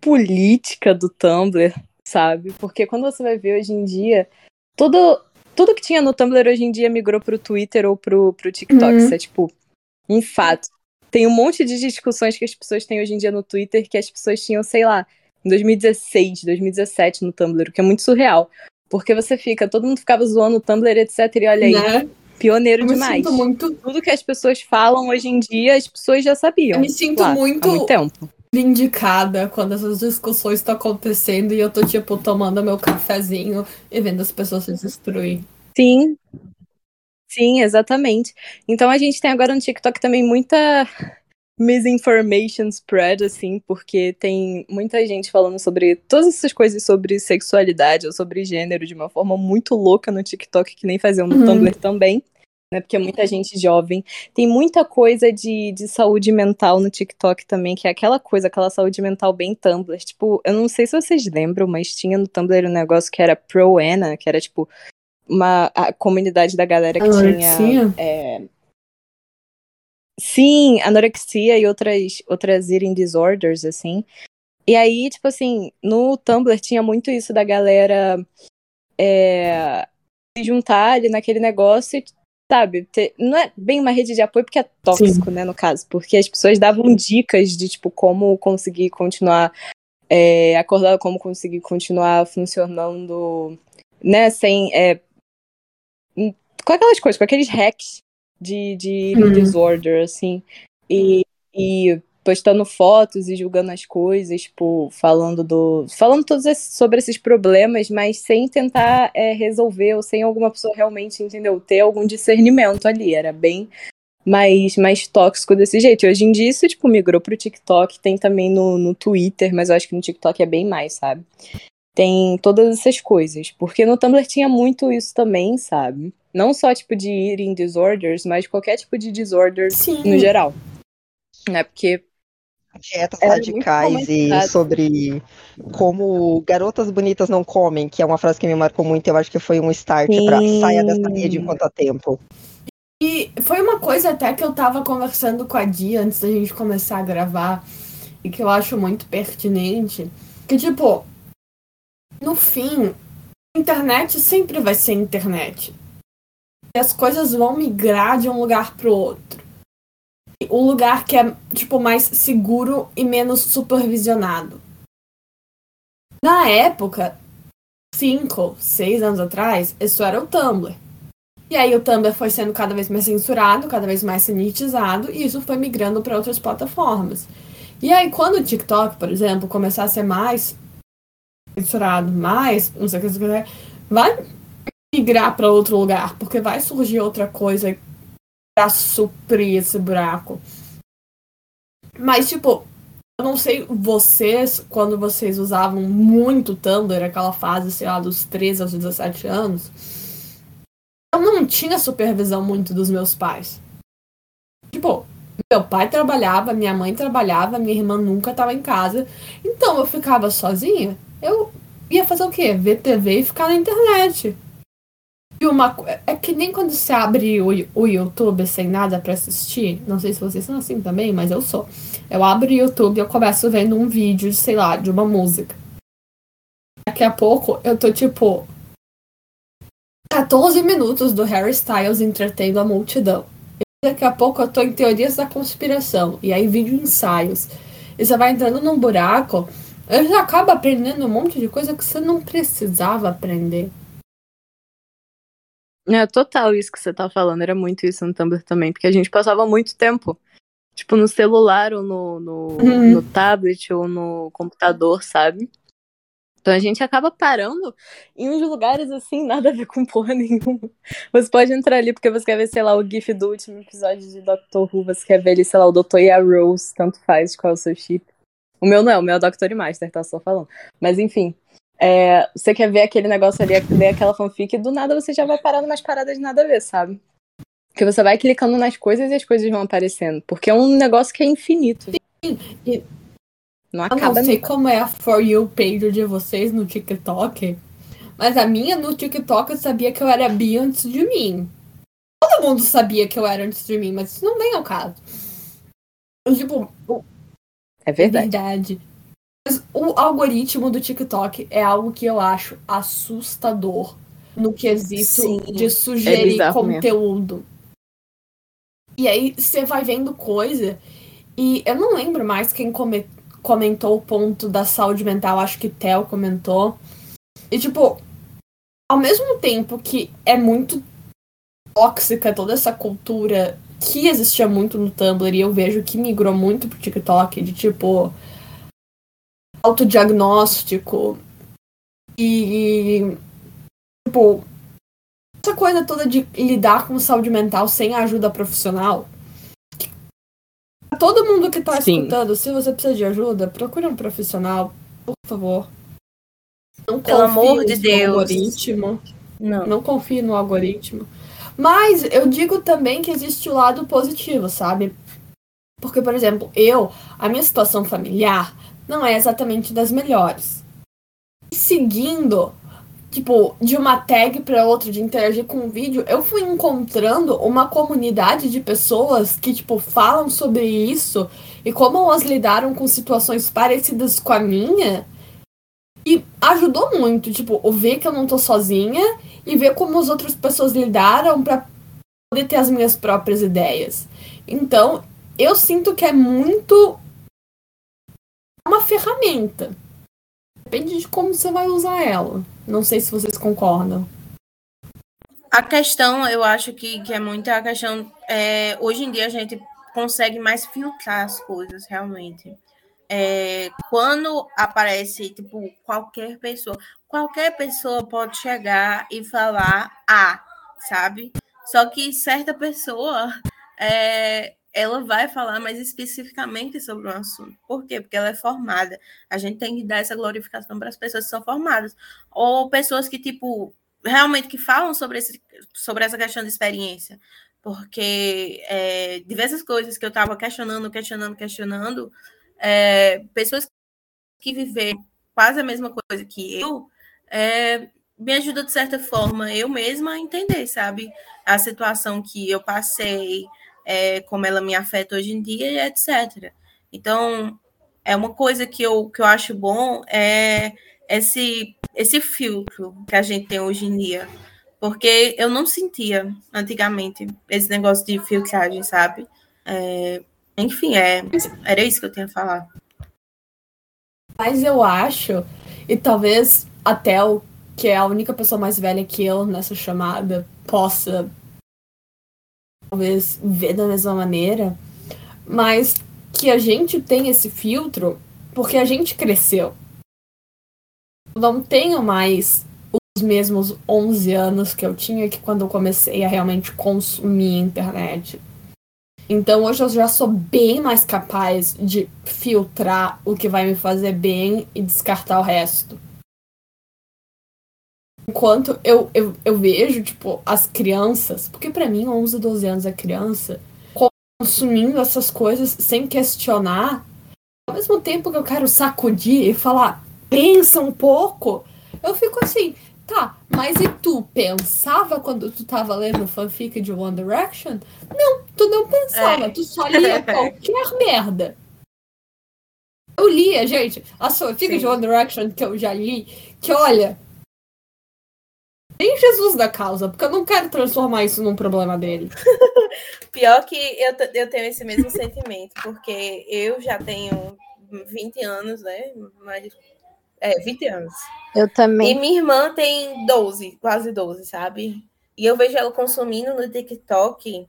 política do Tumblr, sabe? Porque quando você vai ver hoje em dia, tudo, tudo que tinha no Tumblr hoje em dia migrou pro Twitter ou pro, pro TikTok.
Uhum.
Isso é, tipo, um fato. tem um monte de discussões que as pessoas têm hoje em dia no Twitter que as pessoas tinham, sei lá, em 2016, 2017 no Tumblr, o que é muito surreal. Porque você fica, todo mundo ficava zoando o Tumblr, etc. E olha aí,
Né?
pioneiro
Eu me
demais.
sinto muito,
Tudo que as pessoas falam hoje em dia, as pessoas já sabiam.
eu me sinto
lá,
muito
Há muito tempo.
Vindicada quando essas discussões estão acontecendo e eu tô, tipo, tomando meu cafezinho e vendo as pessoas se destruir.
Sim. Sim, exatamente. Então a gente tem agora no TikTok também muita misinformation spread, assim, porque tem muita gente falando sobre todas essas coisas sobre sexualidade ou sobre gênero de uma forma muito louca no TikTok, que nem faziam no
Uhum.
Tumblr também, né? Porque é muita gente jovem. Tem muita coisa de, de saúde mental no TikTok também, que é aquela coisa, aquela saúde mental bem Tumblr. Tipo, eu não sei se vocês lembram, mas tinha no Tumblr um negócio que era Pro-Ana, que era tipo uma a comunidade da galera que tinha
Anorexia?
é, Sim, anorexia e outras, outras eating disorders, assim. E aí, tipo assim, no Tumblr tinha muito isso da galera é, se juntar ali naquele negócio e, sabe, ter- não é bem uma rede de apoio porque é tóxico, né, no caso, porque as pessoas davam dicas de, tipo, como conseguir continuar é, acordado, como conseguir continuar funcionando, né, sem, é, com aquelas coisas, com aqueles hacks de, de
Hum.
disorder, assim, e, e postando fotos e julgando as coisas, tipo, falando do. falando todos esses- sobre esses problemas, mas sem tentar é, resolver, ou sem alguma pessoa realmente, entendeu? Ter algum discernimento ali. Era bem mais, mais tóxico desse jeito. E hoje em dia isso, tipo, migrou pro TikTok, tem também no, no Twitter, mas eu acho que no TikTok é bem mais, sabe? Tem todas essas coisas. Porque no Tumblr tinha muito isso também, sabe? Não só tipo de eating disorders, mas qualquer tipo de disorder
Sim.
no geral. Né? Porque
Dietas radicais e sobre como garotas bonitas não comem, que é uma frase que me marcou muito, eu acho que foi um start pra
Sim.
saia dessa rede enquanto há tempo.
E foi uma coisa até que eu tava conversando com a Dia antes da gente começar a gravar e que eu acho muito pertinente. Que, tipo, no fim, internet sempre vai ser internet. E as coisas vão migrar de um lugar pro outro. O lugar que é, tipo, mais seguro e menos supervisionado. Na época, cinco, seis anos atrás, isso era o Tumblr. E aí o Tumblr foi sendo cada vez mais censurado, cada vez mais sanitizado, e isso foi migrando para outras plataformas. E aí quando o TikTok, por exemplo, começar a ser mais censurado, mais, não sei o que, vai migrar para outro lugar, porque vai surgir outra coisa para suprir esse buraco. Mas tipo, eu não sei vocês, quando vocês usavam muito Tumblr, aquela fase, sei lá, dos 13 aos 17 anos, eu não tinha supervisão muito dos meus pais. Tipo, meu pai trabalhava, minha mãe trabalhava, minha irmã nunca estava em casa. Então eu ficava sozinha, eu ia fazer o quê? Ver TV e ficar na internet. Uma é que nem quando você abre o, o YouTube sem nada pra assistir, não sei se vocês são assim também, mas eu sou. Eu abro o YouTube e eu começo vendo um vídeo, sei lá, de uma música. Daqui a pouco eu tô tipo 14 minutos do Harry Styles entretendo a multidão. E daqui a pouco eu tô em teorias da conspiração. E aí vídeo ensaios. E você vai entrando num buraco. Você acaba aprendendo um monte de coisa que você não precisava aprender.
É total isso que você tá falando, era muito isso no Tumblr também, porque a gente passava muito tempo, tipo, no celular ou no, no,
Uhum.
no tablet ou no computador, sabe? Então a gente acaba parando em uns lugares assim, nada a ver com porra nenhuma. Você pode entrar ali porque você quer ver, sei lá, o GIF do último episódio de Doctor Who, você quer ver ali, sei lá, o Dr. e a Rose, tanto faz qual é o seu chip. O meu não é, o meu é o Doctor e Master, tá só falando. Mas enfim, é, você quer ver aquele negócio ali, ler aquela fanfic, e do nada você já vai parando umas paradas de nada a ver, sabe? Porque você vai clicando nas coisas e as coisas vão aparecendo. Porque é um negócio que é infinito.
e-
Não
Eu
acaba
não sei
nunca.
como é a For You page de vocês no TikTok, mas a minha no TikTok eu sabia que eu era bi antes de mim. Todo mundo sabia que eu era antes de mim, mas isso não vem ao caso. Eu, tipo,
É
é
verdade.
verdade. Mas o algoritmo do TikTok é algo que eu acho assustador no quesito
Sim,
de
é
sugerir
mesmo.
conteúdo. E aí você vai vendo coisa E eu não lembro mais quem come comentou o ponto da saúde mental, acho que Theo comentou. E, tipo, ao mesmo tempo que é muito tóxica toda essa cultura que existia muito no Tumblr e eu vejo que migrou muito pro TikTok, de tipo autodiagnóstico e tipo essa coisa toda de lidar com saúde mental sem ajuda profissional. Todo mundo que tá
Sim.
escutando, se você precisa de ajuda, procure um profissional, por favor. Não
Pelo amor
confie
de
no
Deus.
algoritmo.
Não.
Não confie no algoritmo. Mas eu digo também que existe o lado positivo, sabe? Porque, por exemplo, eu, a minha situação familiar não é exatamente das melhores. Seguindo, tipo, de uma tag para outra, de interagir com um vídeo, eu fui encontrando uma comunidade de pessoas que, tipo, falam sobre isso e como elas lidaram com situações parecidas com a minha. E ajudou muito, tipo, ver que eu não tô sozinha e ver como as outras pessoas lidaram para poder ter as minhas próprias ideias. Então, eu sinto que é muito uma ferramenta. Depende de como você vai usar ela. Não sei se vocês concordam.
A questão, eu acho que, que é muito a questão. É, hoje em dia a gente consegue mais filtrar as coisas, realmente. É, quando aparece, tipo, qualquer pessoa, qualquer pessoa pode chegar e falar A, sabe? Só que certa pessoa, é, ela vai falar mais especificamente sobre o assunto. Por quê? Porque ela é formada. A gente tem que dar essa glorificação para as pessoas que são formadas. Ou pessoas que, tipo, realmente que falam sobre, esse, sobre essa questão de experiência. Porque é, diversas coisas que eu estava questionando, questionando, questionando, é, pessoas que viveram quase a mesma coisa que eu, é, me ajuda de certa forma eu mesma a entender, sabe? A situação que eu passei, é, como ela me afeta hoje em dia etc. Então, é uma coisa que eu, que eu acho bom é esse, esse filtro que a gente tem hoje em dia. Porque eu não sentia antigamente esse negócio de filtragem, sabe? É, enfim, é, era isso que eu tinha a falar.
Mas eu acho, e talvez até o que é a única pessoa mais velha que eu nessa chamada possa talvez ver da mesma maneira, mas que a gente tem esse filtro porque a gente cresceu. Eu não tenho mais os mesmos 11 anos que eu tinha que quando eu comecei a realmente consumir internet. Então hoje eu já sou bem mais capaz de filtrar o que vai me fazer bem e descartar o resto. Enquanto eu, eu, eu vejo, tipo, as crianças, porque para mim 11, 12 anos é criança, consumindo essas coisas sem questionar, ao mesmo tempo que eu quero sacudir e falar, pensa um pouco, eu fico assim, tá, mas e tu pensava quando tu tava lendo fanfic de One Direction? Não, tu não pensava,
É.
tu só lia qualquer merda. Eu lia, gente, as fanfics
Sim.
de One Direction que eu já li, que olha. Nem Jesus da causa, porque eu não quero transformar isso num problema dele.
Pior que eu, eu tenho esse mesmo sentimento, porque eu já tenho 20 anos, né? Mais, é, 20 anos.
Eu
E
também.
minha irmã tem 12, quase 12, sabe? E eu vejo ela consumindo no TikTok.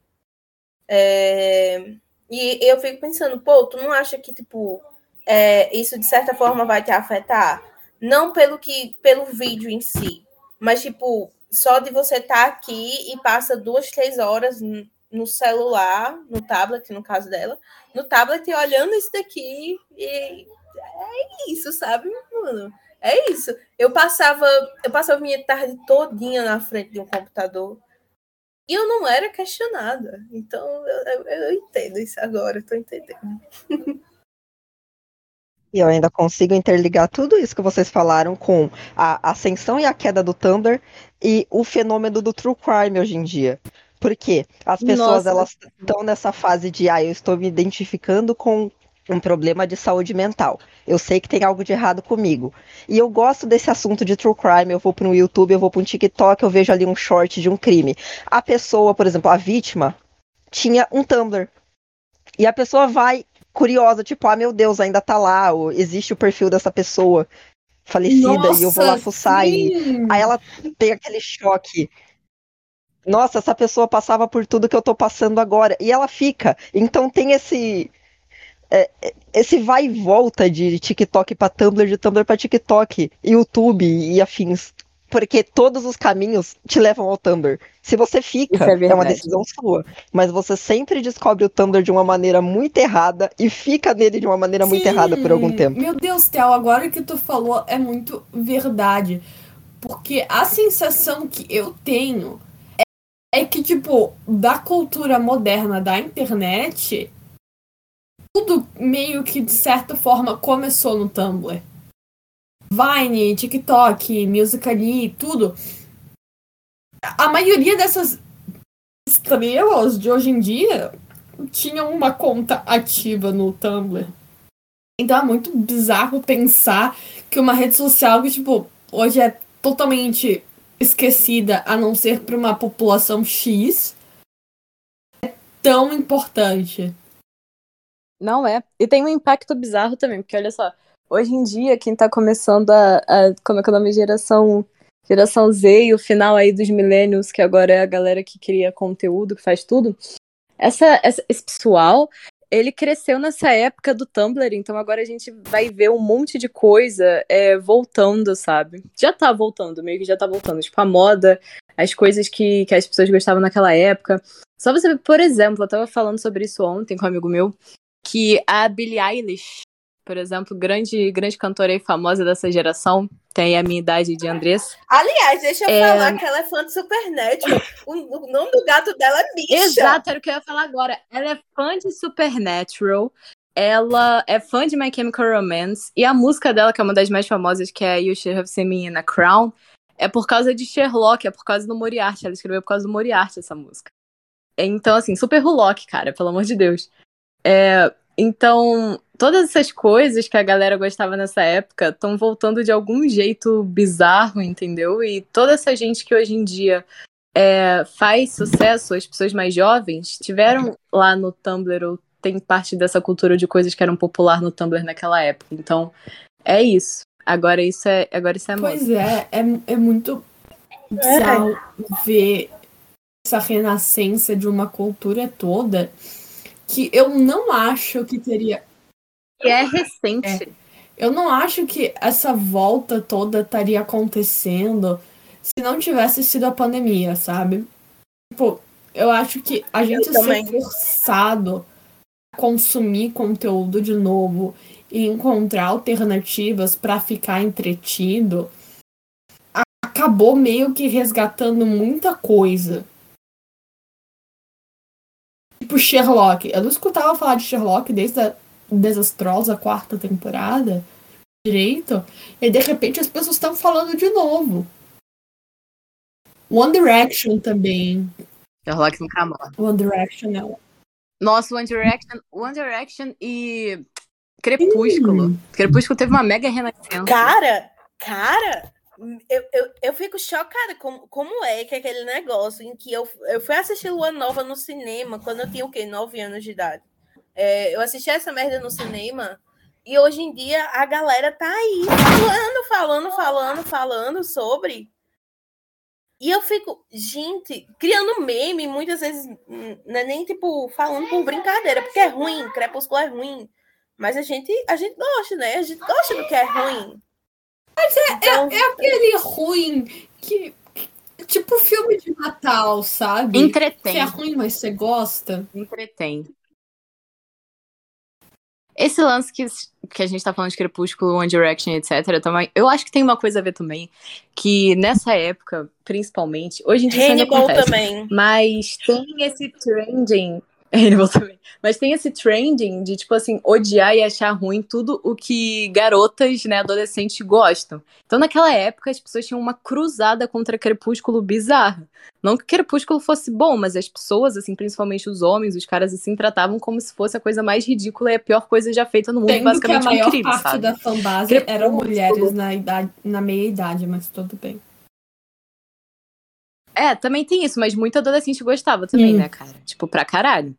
é, E eu fico pensando, pô, tu não acha que, tipo, é, isso de certa forma vai te afetar? Não pelo que, pelo vídeo em si, mas, tipo, só de você estar aqui e passa duas, três horas no celular, no tablet, no caso dela, no tablet olhando isso daqui e é isso, sabe, mano? É isso. Eu passava, eu passava minha tarde todinha na frente de um computador e eu não era questionada. Então eu, eu, eu entendo isso agora, eu tô entendendo.
E eu ainda consigo interligar tudo isso que vocês falaram com a ascensão e a queda do Tumblr e o fenômeno do true crime hoje em dia. Porque as pessoas
Nossa.
elas estão nessa fase de ah, eu estou me identificando com um problema de saúde mental. Eu sei que tem algo de errado comigo. E eu gosto desse assunto de true crime. Eu vou para um YouTube, eu vou para um TikTok, eu vejo ali um short de um crime. A pessoa, por exemplo, a vítima, tinha um Tumblr. E a pessoa vai curiosa, tipo, ah, meu Deus, ainda tá lá, existe o perfil dessa pessoa falecida
Nossa,
e eu vou lá fuçar e aí ela tem aquele choque. Nossa, essa pessoa passava por tudo que eu tô passando agora. E ela fica. Então tem esse. é, é, esse vai e volta de TikTok pra Tumblr, de Tumblr pra TikTok, YouTube e afins. Porque todos os caminhos te levam ao Tumblr. Se você fica,
é
é, uma decisão sua. Mas você sempre descobre o Tumblr de uma maneira muito errada e fica nele de uma maneira muito
Sim.
errada por algum tempo.
Meu Deus, Theo, agora que tu falou é muito verdade. Porque a sensação que eu tenho é, é que, tipo, da cultura moderna da internet, tudo meio que, de certa forma, começou no Tumblr. Vine, TikTok, Musical.ly, tudo. A maioria dessas estrelas de hoje em dia tinham uma conta ativa no Tumblr. Então é muito bizarro pensar que uma rede social que, tipo, hoje é totalmente esquecida, a não ser para uma população X, é tão importante.
Não é. E tem um impacto bizarro também, porque olha só, hoje em dia, quem tá começando a, a como é que é o nome, geração, geração Z e o final aí dos millennials, que agora é a galera que cria conteúdo, que faz tudo, essa, essa- esse pessoal, ele cresceu nessa época do Tumblr, então agora a gente vai ver um monte de coisa é, voltando, sabe? Já tá voltando, meio que já tá voltando. Tipo, a moda, as coisas que, que as pessoas gostavam naquela época. Só você por exemplo, eu tava falando sobre isso ontem com um amigo meu, que a Billie Eilish, por exemplo, grande, grande cantora e famosa dessa geração, tem a minha idade de Andressa.
Aliás, deixa eu
É.
falar que ela é fã de Supernatural. O, o nome do gato dela é Bicha.
Exato, era o que eu ia falar agora. Ela é fã de Supernatural, ela é fã de My Chemical Romance, e a música dela, que é uma das mais famosas, que é You Should Have Seen Me in a Crown, é por causa de Sherlock, é por causa do Moriarty. Ela escreveu por causa do Moriarty essa música. Então, assim, super Rulock, cara, pelo amor de Deus. É, então, todas essas coisas que a galera gostava nessa época estão voltando de algum jeito bizarro, entendeu? E toda essa gente que hoje em dia é, faz sucesso, as pessoas mais jovens, tiveram lá no Tumblr ou tem parte dessa cultura de coisas que eram popular no Tumblr naquela época. Então, é isso. Agora isso é, agora isso é.
Pois é, é, é muito bizarro ver essa renascença de uma cultura toda que eu não acho que teria.
E é recente.
Eu não acho que essa volta toda estaria acontecendo se não tivesse sido a pandemia, sabe? Tipo, eu acho que a gente ser
também.
forçado a consumir conteúdo de novo e encontrar alternativas para ficar entretido acabou meio que resgatando muita coisa. Tipo Sherlock. Eu não escutava falar de Sherlock desde a desastrosa quarta temporada direito. E de repente as pessoas estão falando de novo. One Direction também.
Sherlock nunca morre.
One Direction é um
Nossa, One Direction, One Direction e Crepúsculo. Crepúsculo teve uma mega renascença.
Cara, cara, eu, eu, eu fico chocada como, como é que é aquele negócio em que eu, eu fui assistir Lua Nova no cinema quando eu tinha o quê? 9 anos de idade. É, eu assisti essa merda no cinema e hoje em dia a galera tá aí falando, falando, falando, falando sobre. E eu fico, gente, criando meme, muitas vezes, hum, não é nem tipo falando por brincadeira, porque é ruim, Crepúsculo é ruim. Mas a gente, a gente gosta, né? A gente gosta do que é ruim. Mas é,
é aquele ruim que. Tipo filme de Natal, sabe?
Entretém.
Você é ruim, mas você gosta.
Entretém. Esse lance que, que a gente tá falando de Crepúsculo, One Direction, etc. Também, eu acho que tem uma coisa a ver também. Que nessa época, principalmente, hoje em dia isso ainda
Hannibal
acontece.
também.
Mas tem esse trending. Mas tem esse trending de, tipo assim, odiar e achar ruim tudo o que garotas, né, adolescentes gostam. Então, naquela época, as pessoas tinham uma cruzada contra Crepúsculo bizarra. Não que Crepúsculo fosse bom, mas as pessoas, assim, principalmente os homens, os caras, assim, tratavam como se fosse a coisa mais ridícula e a pior coisa já feita no mundo,
Tendo que a
basicamente
maior parte
sabe?
da fanbase eram mulheres na, idade, na meia idade, mas tudo bem.
É, também tem isso, mas muito adolescente gostava também,
Hum.
né, cara? Tipo, pra caralho.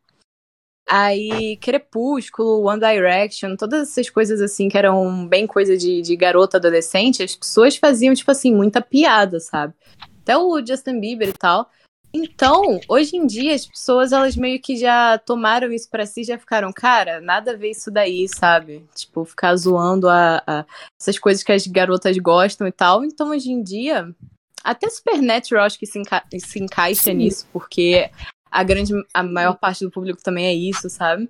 Aí, Crepúsculo, One Direction, todas essas coisas assim que eram bem coisa de, de garota adolescente, as pessoas faziam, tipo assim, muita piada, sabe? Até o Justin Bieber e tal. Então, hoje em dia, as pessoas, elas meio que já tomaram isso pra si, já ficaram, cara, nada a ver isso daí, sabe? Tipo, ficar zoando a, a essas coisas que as garotas gostam e tal. Então, hoje em dia, até Supernatural acho que se, enca se encaixa Sim. nisso, porque a grande, a maior parte do público também é isso, sabe?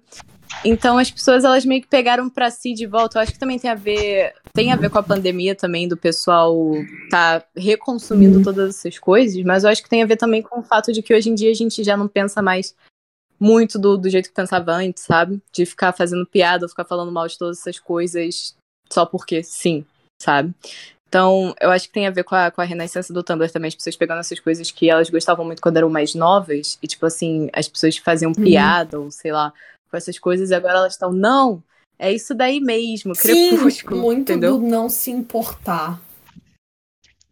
Então as pessoas elas meio que pegaram para si de volta. Eu acho que também tem a ver, tem a ver com a pandemia também do pessoal tá reconsumindo todas essas coisas, mas eu acho que tem a ver também com o fato de que hoje em dia a gente já não pensa mais muito do, do jeito que pensava antes, sabe? De ficar fazendo piada, ficar falando mal de todas essas coisas só porque sim, sabe? Então, eu acho que tem a ver com a, com a renascença do Tumblr também, as pessoas pegando essas coisas que elas gostavam muito quando eram mais novas, e tipo assim, as pessoas faziam uhum. piada, ou sei lá, com essas coisas, e agora elas estão, não, é isso daí mesmo,
Sim, crepúsculo. Muito entendeu? do não se importar.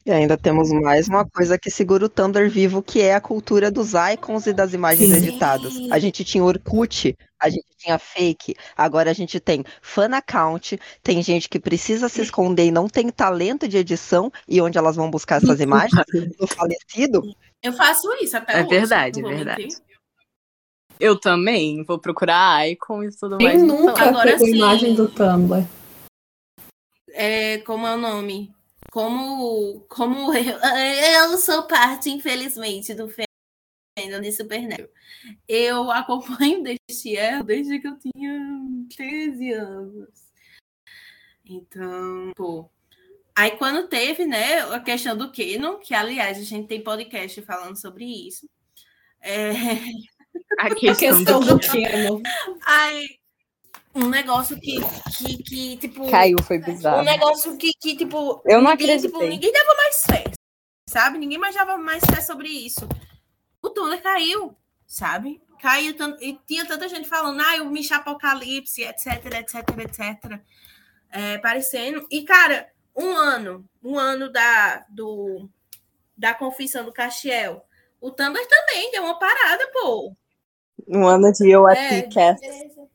E ainda temos mais uma coisa que segura o Tumblr vivo, que é a cultura dos icons e das imagens Sim. editadas. A gente tinha Orkut, a gente tinha fake, agora a gente tem fan account, tem gente que precisa se esconder e não tem talento de edição, e onde elas vão buscar essas imagens? Do falecido?
Eu faço isso até
é
hoje.
Verdade, é verdade, Eu também vou procurar icon e tudo
Quem
mais.
Quem nunca agora, pegou sim, imagem do Tumblr?
É, como é o nome? Como, como eu, eu sou parte, infelizmente, do fandom de Supernatural. Eu acompanho Destiel desde que eu tinha 13 anos. Então, pô. Aí quando teve, né, a questão do Canon, que aliás a gente tem podcast falando sobre isso. É...
A questão, a questão do, do Canon.
Aí, um negócio que, que, que, tipo.
Caiu, foi bizarro.
Um negócio que, que tipo.
Eu não ninguém, acreditei.
Tipo, ninguém dava mais fé, sabe? Ninguém mais dava mais fé sobre isso. O Thunder caiu, sabe? Caiu e tinha tanta gente falando, ah, o Micha Apocalipse, etc, etc, etc. É, parecendo. E, cara, um ano, um ano da, do, da confissão do Castiel. O Thunder também deu uma parada, pô.
Um ano de eu aqui, Cass.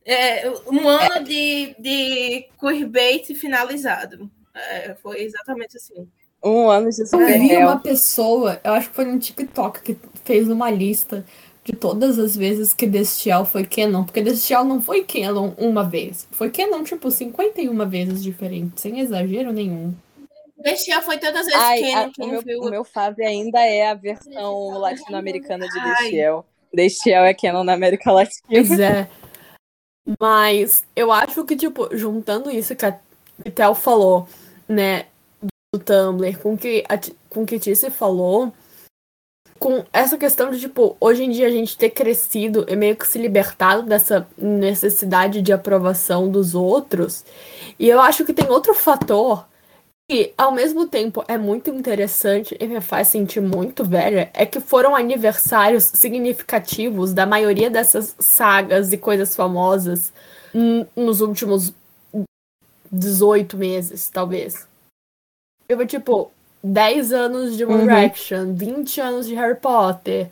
É, um ano é. de, de queerbait finalizado. É, foi exatamente assim.
Um ano de
Eu vi uma pessoa, eu acho que foi no TikTok, que fez uma lista de todas as vezes que Destiel foi Canon, porque Destiel não foi Canon uma vez. Foi Canon, tipo, 51 vezes diferente, sem exagero nenhum.
Destiel foi todas as vezes Ai, Canon.
A, o, meu, o meu Fábio ainda é a versão latino-americana de Destiel. Destiel é Canon na América Latina.
Pois é. Mas eu acho que, tipo, juntando isso que a Tel falou, né, do Tumblr, com que a, com que Tice falou, com essa questão de, tipo, hoje em dia a gente ter crescido e meio que se libertado dessa necessidade de aprovação dos outros. E eu acho que tem outro fator que, ao mesmo tempo, é muito interessante e me faz sentir muito velha, é que foram aniversários significativos da maioria dessas sagas e coisas famosas nos últimos 18 meses, talvez. Eu vou, tipo, 10 anos de One uhum. Direction, 20 anos de Harry Potter,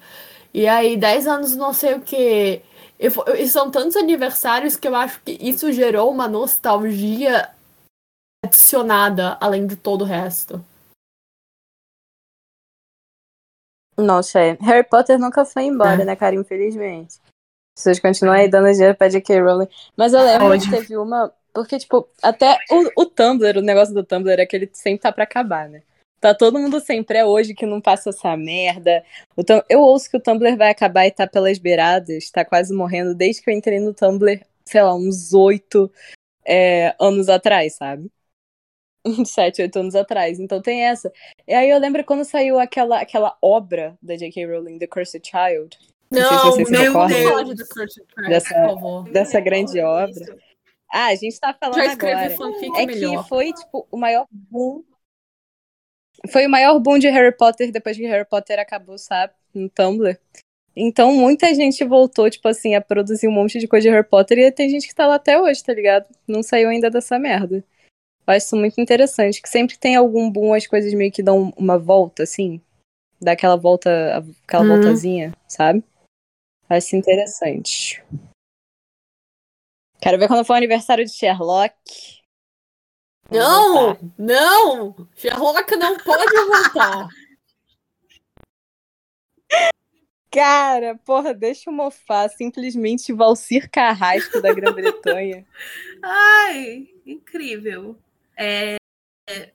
e aí 10 anos não sei o que. E são tantos aniversários que eu acho que isso gerou uma nostalgia adicionada além de todo o resto.
Nossa, é. Harry Potter nunca foi embora, é. né, cara? Infelizmente. As pessoas continuam aí dando dinheiro pra J.K. Rowling. Mas eu lembro Onde? que teve uma. Porque, tipo, até o, o Tumblr, o negócio do Tumblr é que ele sempre tá pra acabar, né? Tá todo mundo sempre, é hoje que não passa essa merda. Tum... Eu ouço que o Tumblr vai acabar e tá pelas beiradas, tá quase morrendo, desde que eu entrei no Tumblr, sei lá, uns oito é, anos atrás, sabe? 7, 8 anos atrás. Então tem essa. E aí eu lembro quando saiu aquela, aquela obra da J.K. Rowling, The Cursed Child.
Não, não se meu Deus.
Dessa, dessa grande obra. Ah, a gente tá falando agora. É
melhor.
que foi, tipo, o maior boom. Foi o maior boom de Harry Potter depois que Harry Potter acabou, sabe? No Tumblr. Então, muita gente voltou, tipo assim, a produzir um monte de coisa de Harry Potter e tem gente que tá lá até hoje, tá ligado? Não saiu ainda dessa merda. Eu acho isso muito interessante, que sempre tem algum boom, as coisas meio que dão uma volta, assim. Dá aquela volta, aquela hum. voltazinha, sabe? Acho interessante. Quero ver quando for o aniversário de Sherlock.
Não! Não! Sherlock não pode voltar.
Cara, porra, deixa eu mofar. Simplesmente Valcir Carrasco da Grã-Bretanha.
Ai, incrível. É,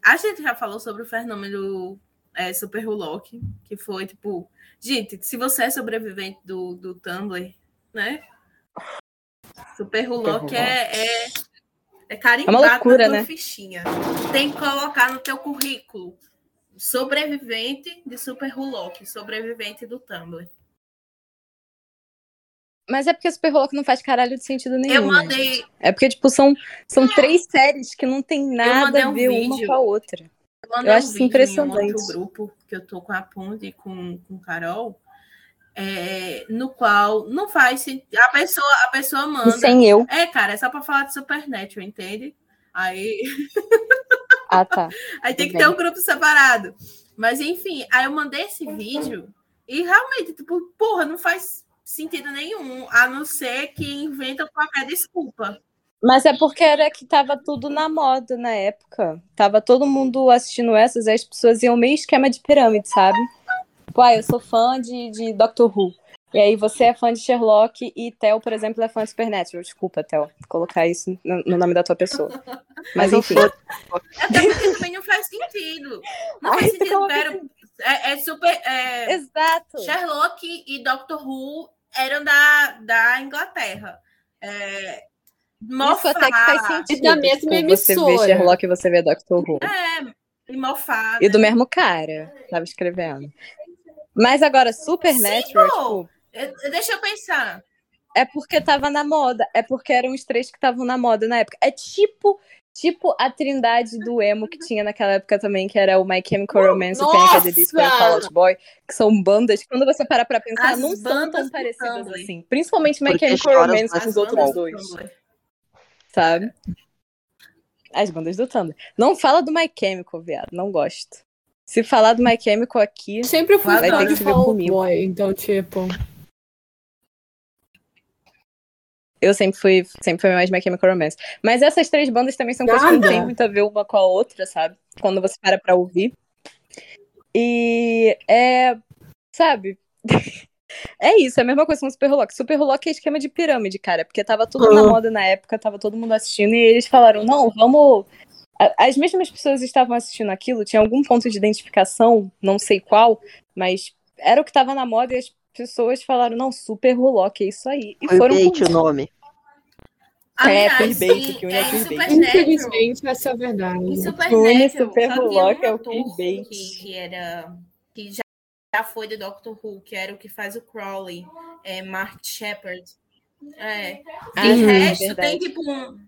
a gente já falou sobre o fenômeno é, Super Hulock, que foi tipo. Gente, se você é sobrevivente do, do Tumblr, né? Super Hulock é, é, é carimbado
É uma loucura, né?
fichinha. Tem que colocar no teu currículo. Sobrevivente de Super Hulock, sobrevivente do Tumblr.
Mas é porque Super Rock não faz caralho de sentido nenhum.
Eu
né,
mandei,
gente? É porque, tipo, são, são três séries que não tem nada a
um
ver uma com a outra.
Eu mandei
Eu
um
acho isso
vídeo
impressionante.
em um outro grupo que eu tô com a Ponte e com, com Carol, é, no qual não faz sentido. A pessoa, a pessoa
E
manda.
sem eu.
É, cara, é só pra falar de Supernatural, entende? Aí,
Ah, tá.
aí tem que ter um grupo separado. Mas enfim, aí eu mandei esse vídeo e realmente, tipo, porra, não faz sentido nenhum, a não ser que inventam qualquer desculpa.
Mas é porque era que tava tudo na moda na época. Tava todo mundo assistindo essas, aí as pessoas iam meio esquema de pirâmide, sabe? Tipo, ah, eu sou fã de, de Doctor Who. E aí você é fã de Sherlock e Theo, por exemplo, é fã de Supernatural. Desculpa, Theo, colocar isso no, no nome da tua pessoa. Mas enfim.
Até porque também não faz sentido. Não
Ai,
faz sentido,
coloca
quero. É, é super. é,
Exato.
Sherlock e Doctor Who eram da, da Inglaterra. É,
Isso até que faz sentido.
da mesma
tipo, você vê
emissora.
Sherlock e você vê Doctor Who.
É, e Moffat.
E do mesmo cara, tava escrevendo. Mas agora, Supernatural,
pô.
tipo,
Deixa eu pensar.
é porque tava na moda. É porque eram os três que estavam na moda na época. É tipo, tipo a trindade do emo que tinha naquela época também, que era o My Chemical Romance, o Panic! at the Disco e o! Fall Out Boy, que são bandas que quando você para pra pensar,
As
não são tão parecidas
Tumblr.
assim. Principalmente My
Porque
Chemical Romance com os outros
do
dois, sabe? As bandas do Tumblr. Não fala do My Chemical, viado, não gosto. Se falar do My Chemical aqui,
Sempre fui
Vai ter que
se ver comigo.
Boy, então, tipo.
Eu sempre fui, sempre fui mais My Chemical Romance. Mas essas três bandas também são coisas que não tem muito a ver uma com a outra, sabe? Quando você para pra ouvir. E é. Sabe? é isso, é a mesma coisa com o Super Rock. Super Rock é esquema de pirâmide, cara. Porque tava tudo na
Ah.
moda na época, tava todo mundo assistindo, e eles falaram: não, vamos. As mesmas pessoas estavam assistindo aquilo, tinha algum ponto de identificação, não sei qual, mas era o que tava na moda e as pessoas falaram: não, Super Rock, é isso aí. E
Foi
foram
bait o nome.
É,
Aliás,
clickbait,
em-
que une
é,
é
Infelizmente, essa é a verdade.
em
Une
Supernatural,
Super
um
é o clickbait.
que, que era que já, já foi do Doctor Who, que era o que faz o Crowley, é Mark Shepard. É. De
Ah,
resto,
verdade.
tem tipo, um,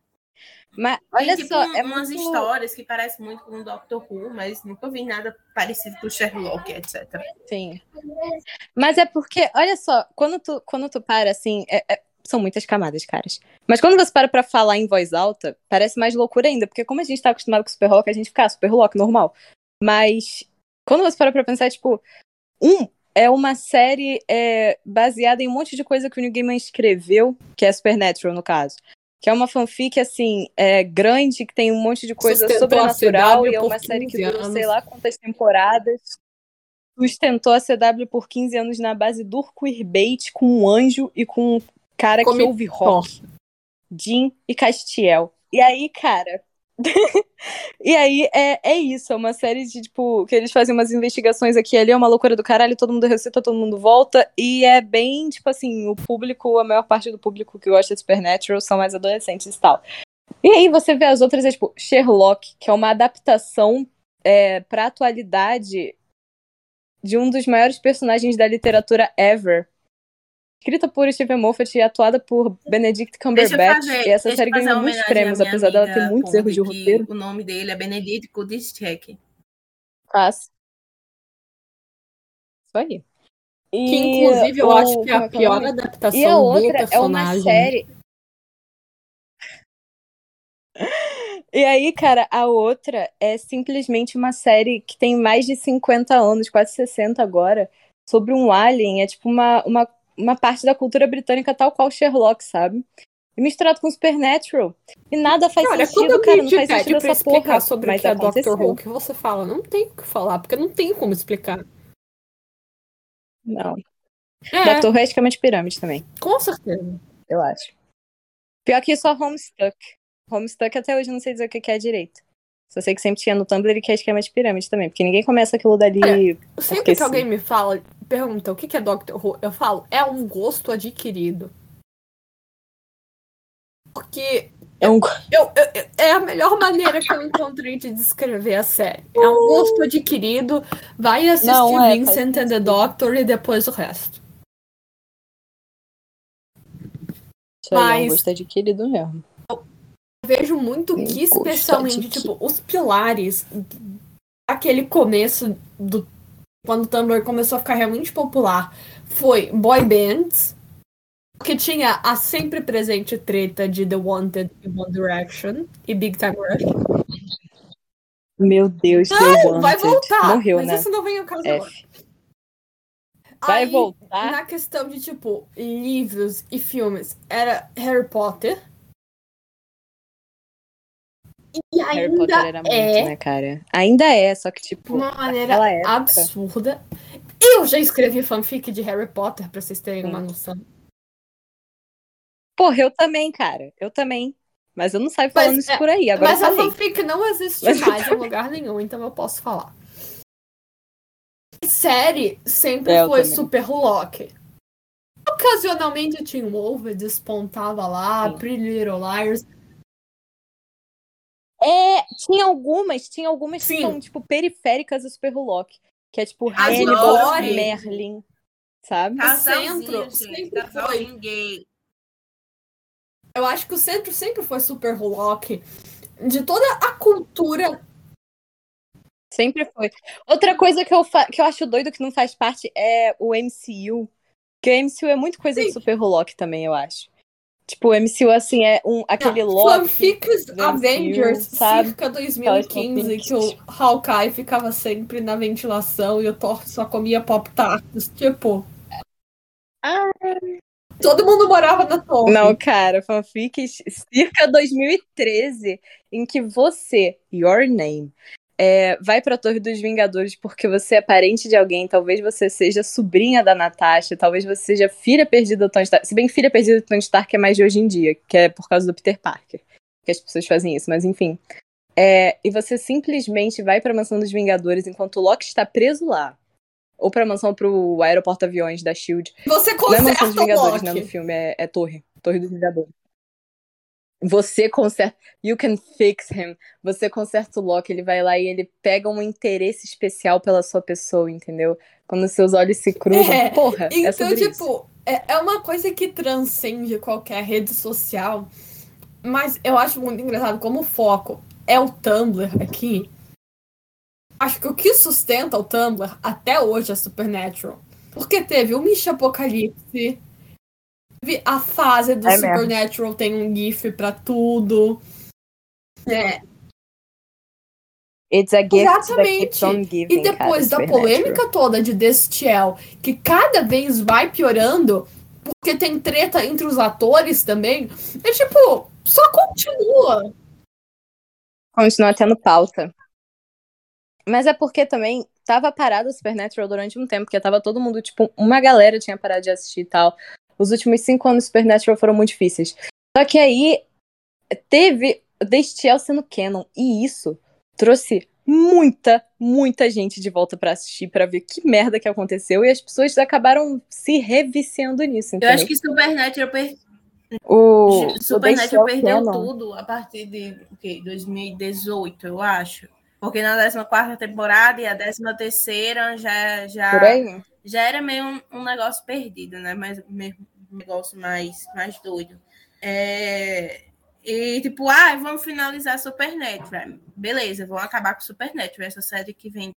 Mas olha
tipo
só,
um-
é
umas
muito...
histórias que parecem muito com o Doctor Who, mas nunca vi nada parecido com o Sherlock, etc.
Sim. Mas é porque, olha só, quando tu, quando tu para, assim, é- é- são muitas camadas, caras. Mas quando você para pra falar em voz alta, parece mais loucura ainda, porque como a gente tá acostumado com Super Rock, a gente fica ah, Super Rock, normal. Mas quando você para pra pensar, tipo, um, é uma série é, baseada em um monte de coisa que o Neil Gaiman escreveu, que é Supernatural, no caso. Que é uma fanfic, assim, é, grande, que tem um monte de coisa
Sustentou
sobrenatural, e é uma série que
15
durou sei lá quantas temporadas. Sustentou a CW por 15 anos na base do queerbait com um anjo e com um cara que ouve rock. Jim e Castiel. E aí, cara. e aí é, é isso, é uma série de, tipo, que eles fazem umas investigações aqui e ali, é uma loucura do caralho, todo mundo ressuscita, todo mundo volta, e é bem, tipo assim, o público, a maior parte do público que gosta de Supernatural são mais adolescentes e tal. E aí você vê as outras, é tipo, Sherlock, que é uma adaptação é, pra atualidade de um dos maiores personagens da literatura ever. Escrita por Stephen Moffat e atuada por Benedict
Deixa eu
Cumberbatch.
fazer,
e essa
deixa
série ganhou muitos prêmios, apesar dela ter muitos erros de roteiro.
O nome dele é Benedict Kudicek.
Fácil. Isso aí. E
Que, inclusive, eu
o-
acho que é a
é é
pior
nome?
adaptação
E a outra é uma série. E aí, cara, a outra é simplesmente uma série que tem mais de 50 anos, quase 60 agora, sobre um alien. É tipo uma, uma, uma parte da cultura britânica, tal qual Sherlock, sabe? e misturado com Supernatural. E nada faz
Olha,
sentido,
quando
cara. Não faz sentido
pra
essa
explicar
porra.
sobre
mas
o que é. Doctor Who, que você fala, não tem o que falar, porque não tem como explicar.
Não.
É,
Doctor Who é esquema de pirâmide também,
com certeza.
eu acho. Pior que só Homestuck. Homestuck até hoje não sei dizer o que é direito. Só sei que sempre tinha no Tumblr que é esquema de pirâmide também. Porque ninguém começa aquilo dali.
Olha,
porque
Sempre que
sim.
alguém me fala, pergunta o que é Doctor Who, eu falo, é um gosto adquirido. Porque
É um...
eu, eu- eu- é a melhor maneira que eu encontrei de descrever a série. É um gosto adquirido, vai assistir
Não, é,
Vincent and the. Doctor e depois o resto.
Isso aí é um
Mas-
gosto adquirido mesmo.
Vejo muito que, especialmente, tipo, os pilares aquele começo do. Quando o Tumblr começou a ficar realmente popular, foi boy bands, que tinha a sempre presente treta de The Wanted e One Direction e Big Time Rush.
Meu Deus,
Não, vai voltar!
Morreu,
mas
né?
isso não vem ao caso agora.
F. Vai
Aí,
voltar?
Na questão de, tipo, livros e filmes, era Harry Potter. E ainda
Harry Potter era muito,
é
né, cara? Ainda é, só que, tipo,
uma maneira
época.
absurda. Eu já escrevi fanfic de Harry Potter, pra vocês terem uma
Hum.
noção.
Porra, eu também, cara. Eu também. Mas eu não saio falando
Mas,
isso
é,
por aí. Agora
Mas a fanfic não existe
Mas
mais em lugar nenhum, então eu posso falar. Série sempre
É, eu
foi
também.
super Loki. Ocasionalmente tinha um Wolver, despontava lá,
Sim.
Pretty Little Liars.
É, tinha algumas, tinha algumas
Sim.
que são, tipo, periféricas do Super Hulock. Que é tipo
As
Hannibal,
Lore.
Merlin, sabe?
Casalzinho,
centro
gente.
sempre
Casalzinho gay.
Eu acho que o centro sempre foi super Loki. De toda a cultura.
Sempre foi. Outra coisa que eu, fa- que eu acho doido que não faz parte é o MCU. Porque o MCU é muito coisa de
Sim.
Super Hulock também, eu acho. Tipo, o MCU, assim, é um, aquele Loki.
Fanfics Avengers,
MCU, sabe?
circa 2015, que o Hawkeye ficava sempre na ventilação e o Thor só comia Pop-Tarts. Tipo.
Ah.
Todo mundo morava na torre.
Não, cara, fanfics circa 2013, em que você, your name, é, vai pra Torre dos Vingadores porque você é parente de alguém, talvez você seja sobrinha da Natasha, talvez você seja filha perdida do Tony Stark. Se bem filha perdida do Tony Stark é mais de hoje em dia, que é por causa do Peter Parker, que as pessoas fazem isso, mas enfim. É, e você simplesmente vai pra mansão dos Vingadores enquanto o Loki está preso lá. Ou pra mansão pro aeroporto aviões da Shield.
Você
Não é Mansão
conserta
dos
o
Vingadores, né? No
Loki.
filme é, é Torre. Torre dos Vingadores. Você conserta. You can fix him. Você conserta o Loki, ele vai lá e ele pega um interesse especial pela sua pessoa, entendeu? Quando seus olhos se cruzam.
É,
Porra, é
Então,
sobre isso.
tipo, é, é uma coisa que transcende qualquer rede social. Mas eu acho muito engraçado como o foco é o Tumblr aqui. Acho que o que sustenta o Tumblr até hoje é Supernatural. Porque teve o Misha Apocalipse, a fase do
É mesmo.
Supernatural, tem um GIF pra tudo. É,
It's a gift
Exatamente.
giving,
E depois da
cara, Supernatural.
polêmica toda de Destiel, que cada vez vai piorando, porque tem treta entre os atores também, é tipo, só continua.
Continua tendo pauta. Mas é porque também tava parado o Supernatural durante um tempo, porque tava todo mundo, tipo, uma galera tinha parado de assistir e tal. Os últimos cinco anos do Supernatural foram muito difíceis. Só que aí teve Destiel sendo canon, e isso trouxe muita, muita gente de volta pra assistir, pra ver que merda que aconteceu, e as pessoas acabaram se reviciando nisso,
Eu
entendeu?
acho que Supernatural, per...
o,
Supernatural perdeu
canon-
tudo a partir de o quê? 2018, eu acho. Porque na 14 temporada e a 13 já, já,
Por aí?
Já era meio um, um negócio perdido, né? Mas mesmo um negócio mais, mais doido. É, E tipo, ah, vamos finalizar Supernatural. Beleza, vamos acabar com Supernatural, essa série que vem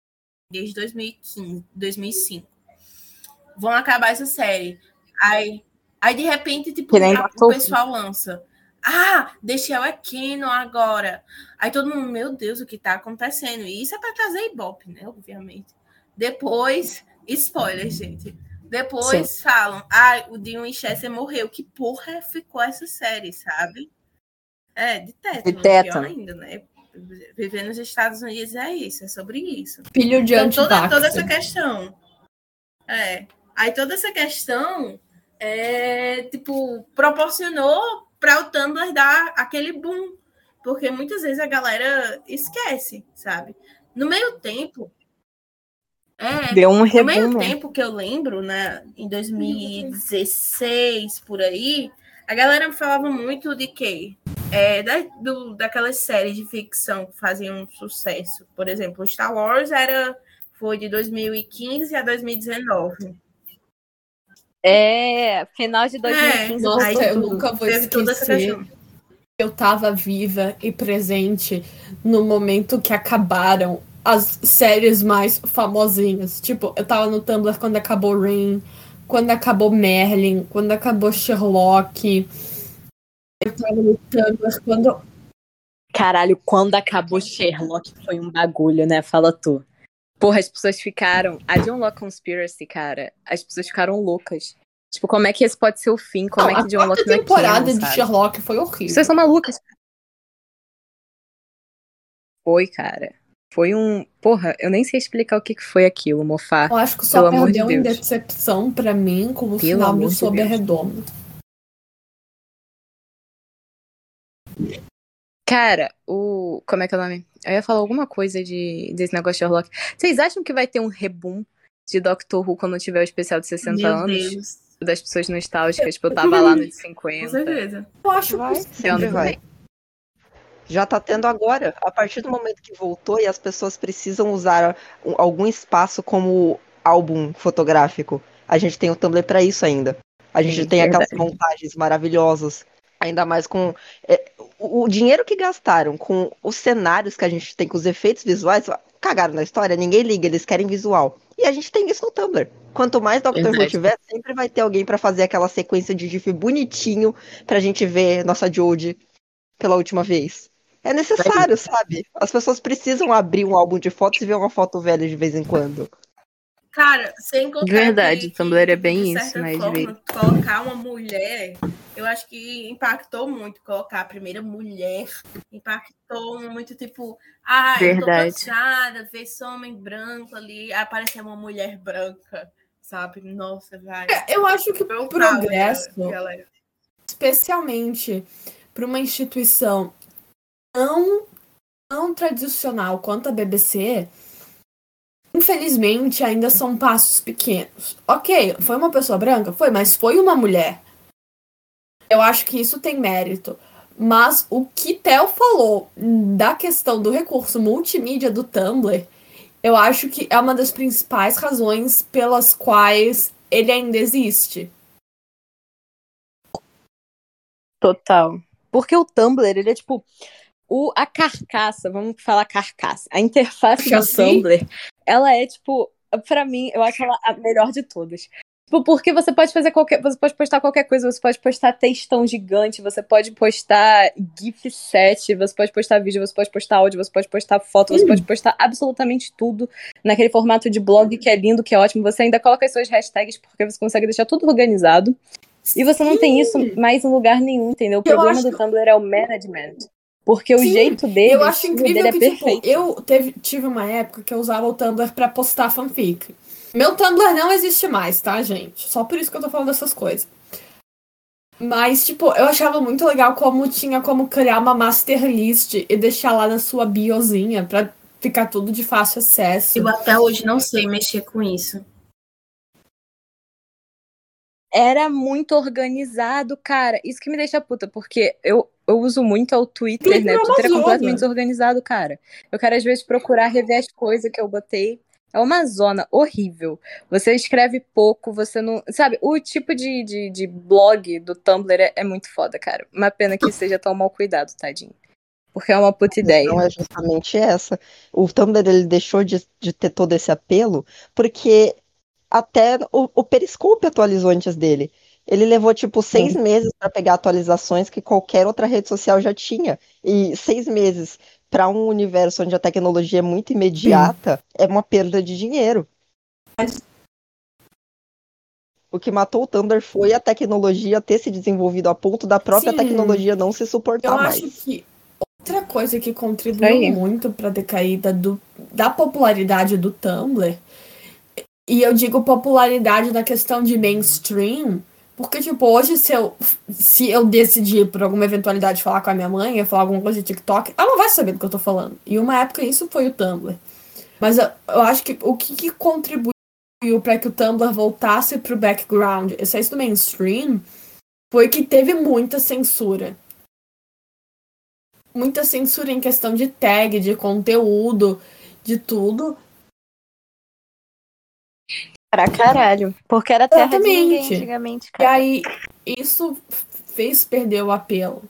desde 2015, 2005. Vão acabar essa série. Aí, aí de repente, tipo, a- o pessoal lança. Ah, deixa é Canon agora. Aí todo mundo, meu Deus, o que tá acontecendo? E isso é pra trazer Ibope, né? Obviamente. Depois, spoiler, gente. Depois Sim. falam, ah, o Dean Winchester morreu. Que porra ficou essa série, sabe? É, de tétano. De tétano. ainda, né? Viver nos Estados Unidos é isso, é sobre isso.
Filho de então,
toda, toda essa questão. É. Aí toda essa questão é, tipo, proporcionou para o Tumblr dar aquele boom. Porque muitas vezes a galera esquece, sabe? No meio tempo, é,
Deu um
No meio tempo que eu lembro, né, em 2016, por aí, a galera falava muito de quê? É, da, do, daquelas séries de ficção que faziam sucesso. Por exemplo, Star Wars era, foi de 2015 a 2019.
É, final de 2015. É,
nossa, eu nunca vou esquecer. Eu tava viva e presente no momento que acabaram as séries mais famosinhas. Tipo, eu tava no Tumblr quando acabou Rain, quando acabou Merlin, quando acabou Sherlock. Eu tava no Tumblr quando.
Caralho, quando acabou Sherlock foi um bagulho, né? Fala tu. Porra, as pessoas ficaram. A John Locke Conspiracy, cara, as pessoas ficaram loucas. Tipo, como é que esse pode ser o fim? Como não, é que John Locke
não é temporada de Sherlock foi horrível.
Vocês são malucas. Foi, cara. Foi um. Porra, eu nem sei explicar o que foi aquilo, mofar.
Eu acho que só perdeu de em decepção pra mim com o Pelo final do Sob a Redoma.
Cara, o. Como é que é o nome? Eu ia falar alguma coisa de, desse negócio de Sherlock. Vocês acham que vai ter um reboom de Doctor Who quando tiver o especial de 60 Meu anos? Deus. Das pessoas nostálgicas, tipo, eu tava lá nos 50. Com
certeza.
Eu acho que vai. Sempre vai.
Já tá tendo agora. A partir do momento que voltou e as pessoas precisam usar algum espaço como álbum fotográfico. A gente tem o Tumblr para isso ainda. A gente Sim, tem verdade. aquelas montagens maravilhosas. Ainda mais com é, o dinheiro que gastaram com os cenários que a gente tem, com os efeitos visuais, cagaram na história, ninguém liga, eles querem visual. E a gente tem isso no Tumblr. Quanto mais Doctor Who tiver, sempre vai ter alguém para fazer aquela sequência de GIF bonitinho pra gente ver nossa Jodie pela última vez. É necessário, sabe? As pessoas precisam abrir um álbum de fotos e ver uma foto velha de vez em quando.
Cara, sem contar
Verdade, o Tumblr é bem isso, mas forma,
colocar uma mulher, eu acho que impactou muito colocar a primeira mulher, impactou muito, tipo, ah, Verdade. eu tô cansada, ver esse homem branco ali, aparecer uma mulher branca, sabe? Nossa, vai.
É, eu acho que o progresso, especialmente para uma instituição tão, tão tradicional quanto a BBC, infelizmente ainda são passos pequenos. Ok, foi uma pessoa branca? Foi, mas foi uma mulher. Eu acho que isso tem mérito. Mas o que Theo falou da questão do recurso multimídia do Tumblr, eu acho que é uma das principais razões pelas quais ele ainda existe.
Total. Porque o Tumblr, ele é tipo o, a carcaça, vamos falar carcaça, a interface do Tumblr, ela é, tipo, para mim, eu acho ela a melhor de todas. Tipo, porque você pode fazer qualquer. Você pode postar qualquer coisa, você pode postar textão gigante, você pode postar GIF set, você pode postar vídeo, você pode postar áudio, você pode postar foto, você pode postar absolutamente tudo naquele formato de blog que é lindo, que é ótimo. Você ainda coloca as suas hashtags porque você consegue deixar tudo organizado. E você não tem isso mais em lugar nenhum, entendeu? O problema do Tumblr é o management. Porque Sim, o jeito dele,
eu acho incrível que, é tipo, eu teve, tive uma época que eu usava o Tumblr para postar fanfic. Meu Tumblr não existe mais, tá, gente? Só por isso que eu tô falando dessas coisas. Mas, tipo, eu achava muito legal como tinha como criar uma master list e deixar lá na sua biozinha pra ficar tudo de fácil acesso.
Eu até hoje não sei mexer com isso
era muito organizado, cara. Isso que me deixa puta, porque eu, eu uso muito o Twitter, né? O Twitter é completamente desorganizado, cara. Eu quero, às vezes, procurar rever as coisas que eu botei. É uma zona horrível. Você escreve pouco, você não. Sabe, o tipo de, de, de blog do Tumblr é, é, muito foda, cara. Uma pena que seja tão mal cuidado, tadinho. Porque é uma puta ideia.
Não é justamente essa. O Tumblr ele deixou de, de ter todo esse apelo porque até o, o Periscope atualizou antes dele. Ele levou, tipo, seis Sim. meses para pegar atualizações que qualquer outra rede social já tinha. E seis meses para um universo onde a tecnologia é muito imediata Sim. é uma perda de dinheiro. O que matou o Tumblr foi a tecnologia ter se desenvolvido a ponto da própria
Sim.
tecnologia não se suportar
Eu
mais.
acho que outra coisa que contribuiu muito para a decaída do, da popularidade do Tumblr, e eu digo popularidade na questão de mainstream, porque, tipo, hoje se eu, se eu decidir por alguma eventualidade falar com a minha mãe, eu falar alguma coisa de TikTok, ela não vai saber do que eu tô falando. E uma época isso foi o Tumblr. Mas eu, eu acho que o que, que contribuiu para que o Tumblr voltasse pro background, saísse do mainstream, foi que teve muita censura muita censura em questão de tag, de conteúdo, de tudo.
Pra caralho. Porque era terra de ninguém
Exatamente.
antigamente,
E
cara.
aí, isso fez perder o apelo.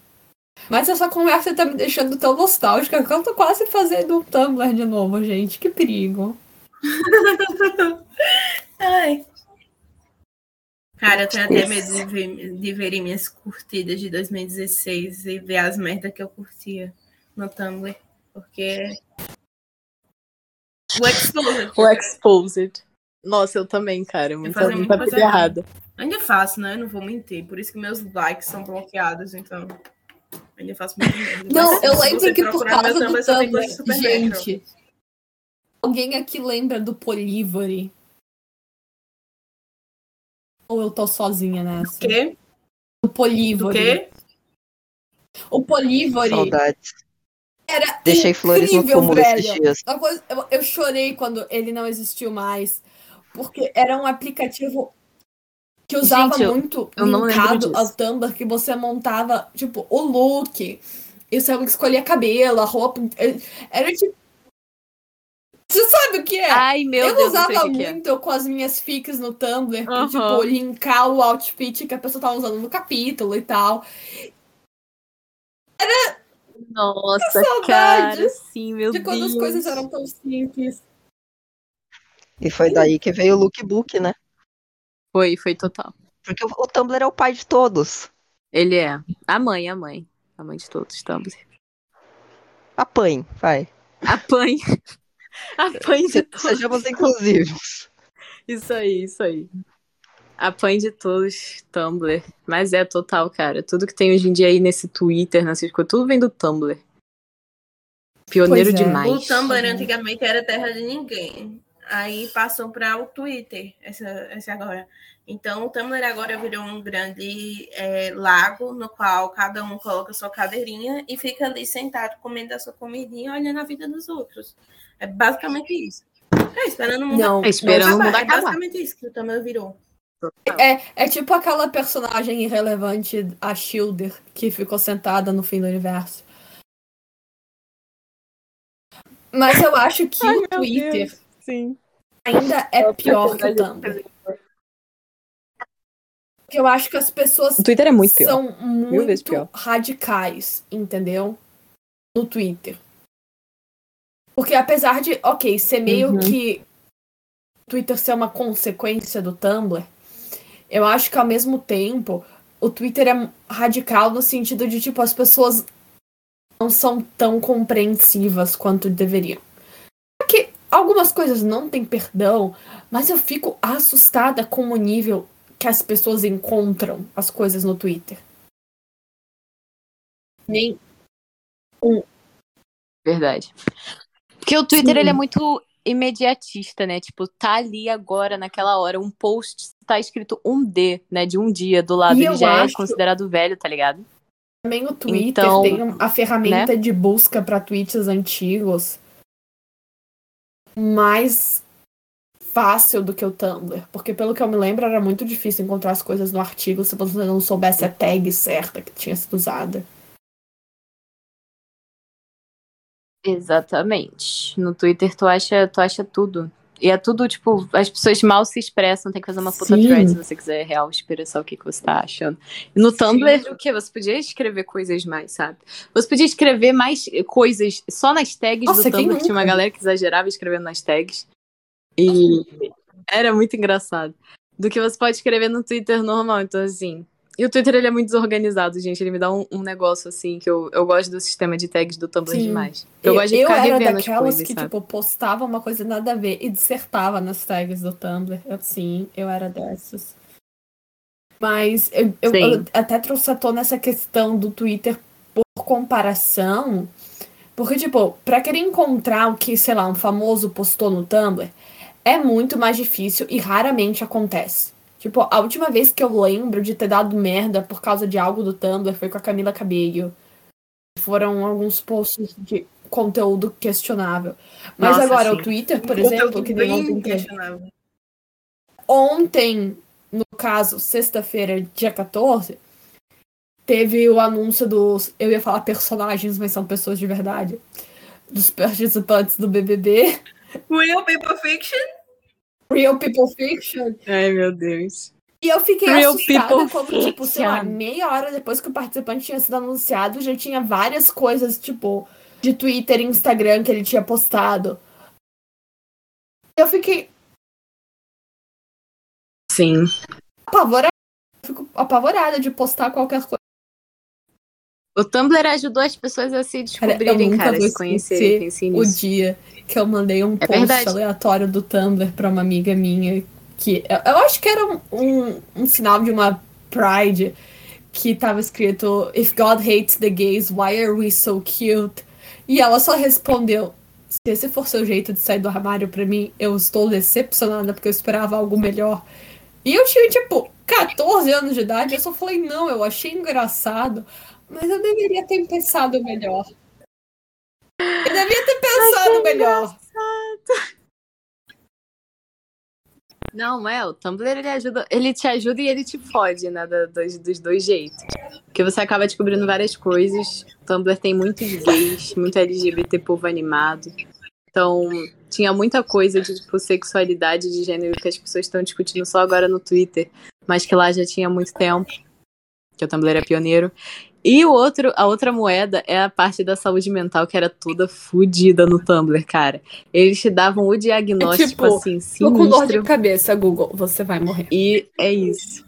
Mas essa conversa tá me deixando tão nostálgica que eu tô quase fazendo um Tumblr de novo, gente. Que perigo.
Ai. Cara, eu tenho até medo de ver, de verem minhas curtidas de 2016 e ver as merdas que eu curtia no Tumblr. Porque. O Exposed.
O Exposed. Nossa, eu também, cara. Muita,
fazia
muita coisa errada.
Ainda faço, né? Não vou mentir. Por isso que meus likes são bloqueados, então. Ainda faço muito merda.
Não,
Mas
eu lembro que por causa do Tumblr, gente. Alguém aqui lembra do Polivory? Ou eu tô sozinha nessa?
O quê?
Do
O
Polivory.
quê?
O Polivory
Saudades.
era
Deixei flores no
incrível,
túmulo esses
velho.
dias.
Eu, eu chorei quando ele não existiu mais. Porque era um aplicativo que usava
Gente, eu-
muito
eu
linkado ao Tumblr, que você montava, tipo, o look. E você escolhia cabelo, a roupa. Era tipo. Você sabe o que é?
Ai, meu
eu
Deus,
usava
é.
muito com as minhas fics no Tumblr, pra, tipo, linkar o outfit que a pessoa tava usando no capítulo e tal.
Nossa,
saudade
cara, sim, meu
de quando
Deus.
as coisas eram tão simples.
E foi daí que veio o lookbook, né?
Foi, foi total.
Porque o, o Tumblr é o pai de todos.
Ele é a mãe, a mãe. A mãe de todos, Tumblr.
Apanhe, vai.
Apanhe. Apanhe de todos.
Sejamos inclusivos.
Isso aí, isso aí. Apanhe de todos, Tumblr. Mas é total, cara. Tudo que tem hoje em dia aí nesse Twitter, nessas coisas, tudo vem do Tumblr. Pioneiro
é.
demais.
O Tumblr antigamente era terra de ninguém. Aí passou para o Twitter, essa, esse agora. Então o Tumblr agora virou um grande é, lago no qual cada um coloca sua cadeirinha e fica ali sentado comendo a sua comidinha, olhando a vida dos outros. É basicamente isso. É esperando o mundo
Não,
É esperando o
acabar.
mundo
É
acabar.
basicamente isso que o Tumblr virou.
É, é tipo aquela personagem irrelevante, a Shielder, que ficou sentada no fim do universo. Mas eu acho que o Twitter
Sim.
ainda é pior que o Tumblr. Porque eu acho que as pessoas
O Twitter é muito pior.
são
vezes
muito
pior.
radicais, entendeu? No Twitter. Porque apesar de, ok, ser meio
Uhum.
que o Twitter ser uma consequência do Tumblr, eu acho que ao mesmo tempo o Twitter é radical no sentido de, tipo, as pessoas não são tão compreensivas quanto deveriam. Algumas coisas não têm perdão, mas eu fico assustada com o nível que as pessoas encontram as coisas no Twitter. Nem
Verdade. Porque o Twitter,
Sim.
ele é muito imediatista, né? Tipo, tá ali agora, naquela hora, um post tá escrito um D, né? De um dia do lado.
E
ele já
acho-
é considerado velho, tá ligado?
também o Twitter
Então,
tem um, a ferramenta de busca para tweets antigos mais fácil do que o Tumblr. Porque pelo que eu me lembro, era muito difícil encontrar as coisas no artigo se você não soubesse a tag certa que tinha sido usada.
Exatamente. No Twitter tu acha, tu acha tudo. E é tudo, tipo, as pessoas mal se expressam, tem que fazer uma puta
Sim.
thread se você quiser real expressar o que, que você tá achando. E no Tumblr, o que? Você podia escrever coisas mais, sabe? Você podia escrever mais coisas só nas tags
Nossa,
do Tumblr, que tinha uma galera que exagerava escrevendo nas tags. E era muito engraçado. Do que você pode escrever no Twitter normal. Então, assim. E o Twitter ele é muito desorganizado, gente. Ele me dá um, um negócio assim que eu, eu gosto do sistema de tags do Tumblr
Sim.
demais. Eu, gosto de ficar
era
revendo as
daquelas
coisas,
que,
sabe?
tipo, postava uma coisa nada a ver e dissertava nas tags do Tumblr. Eu, sim, eu era dessas. Mas eu, eu, eu até trouxe à tona essa questão do Twitter por comparação. Porque, tipo, pra querer encontrar o que, sei lá, um famoso postou no Tumblr, é muito mais difícil e raramente acontece. Tipo, a última vez que eu lembro de ter dado merda por causa de algo do Tumblr foi com a Camila Cabello. Foram alguns posts de conteúdo questionável. Mas
Nossa,
agora,
sim.
o Twitter, por exemplo, que
bem
ontem
questionável.
Ontem, no caso, sexta-feira, dia 14, teve o anúncio dos. Eu ia falar personagens, mas são pessoas de verdade. Dos participantes do BBB.
Real People Fiction?
Real People Fiction.
Ai, meu Deus.
E eu fiquei
Real
assustada
People
quando, tipo, sei lá,
Fiction.
meia hora depois que o participante tinha sido anunciado, já tinha várias coisas, tipo, de Twitter e Instagram que ele tinha postado. Eu fiquei
Sim.
apavorada. Fico apavorada de postar qualquer coisa.
O Tumblr ajudou as pessoas a se
Cara, eu
descobrirem,
nunca
cara,
vou
se conhecerem,
o dia que eu mandei um
É
post
verdade.
aleatório do Tumblr pra uma amiga minha que eu, acho que era um, um, um sinal de uma Pride que tava escrito If God hates the gays, why are we so cute? E ela só respondeu se esse for seu jeito de sair do armário pra mim, eu estou decepcionada porque eu esperava algo melhor. E eu tinha, tipo, 14 anos de idade, eu só falei, não, eu achei engraçado, mas eu deveria ter pensado melhor. Eu devia ter pensado melhor.
Não, é, o Tumblr ele ajuda, ele te ajuda e ele te fode, né, dos, dos dois jeitos. Porque você acaba descobrindo várias coisas. O Tumblr tem muitos gays, muito LGBT povo animado. Então, tinha muita coisa de tipo, sexualidade de gênero que as pessoas estão discutindo só agora no Twitter, mas que lá já tinha muito tempo. Que o Tumblr é pioneiro. E o outro, a outra moeda é a parte da saúde mental, que era toda fodida no Tumblr, cara. Eles te davam o diagnóstico
tipo,
assim,
Tô com dor de
sinistro.
cabeça, Google. Você vai morrer.
E é isso.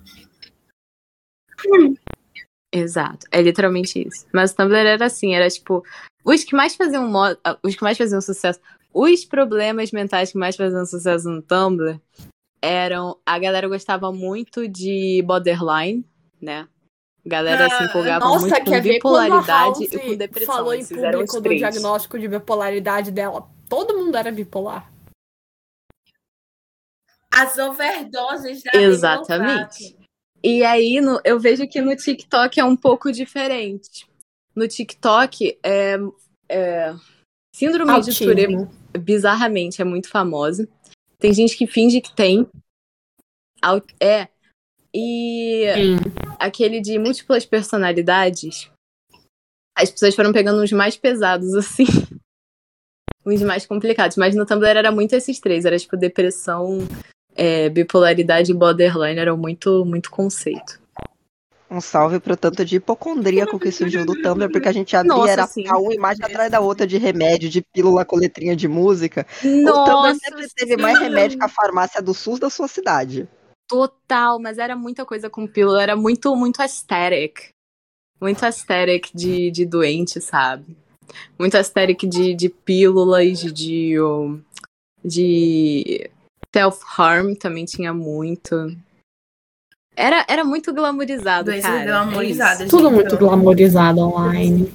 Exato, é literalmente isso. Mas o Tumblr era assim, era tipo, os que mais faziam os que mais faziam sucesso, os problemas mentais que mais faziam sucesso no Tumblr eram, a galera gostava muito de borderline, né? A galera se
Ah,
empolgava
Nossa,
muito com
quer ver quando a
bipolaridade e com depressão.
falou em público do diagnóstico de bipolaridade dela? Todo mundo era bipolar.
As overdoses da
Exatamente. E aí, no- eu vejo que no TikTok é um pouco diferente. No TikTok, é, é, síndrome de Tourette, bizarramente, é muito famosa. Tem gente que finge que tem. É. E
Sim.
aquele de múltiplas personalidades, as pessoas foram pegando uns mais pesados, assim. Uns mais complicados. Mas no Tumblr era muito esses três. Era tipo depressão, é, bipolaridade e borderline. Eram muito, muito conceito.
Um salve pro tanto de hipocondríaco que surgiu do Tumblr, porque a gente abria
Nossa,
era
sim.
uma imagem atrás da outra de remédio, de pílula com letrinha de música. o Tumblr
Nossa,
sempre teve mais remédio que a farmácia do SUS da sua cidade.
Total. Mas era muita coisa com pílula. Era muito, muito aesthetic. Muito aesthetic de, de doente, sabe? Muito aesthetic de, de pílulas, de, um, de self-harm também tinha muito. Era, era muito glamourizado,
Doenças
cara. é
glamourizadas.
isso.
Tudo
gente,
muito glamourizado online.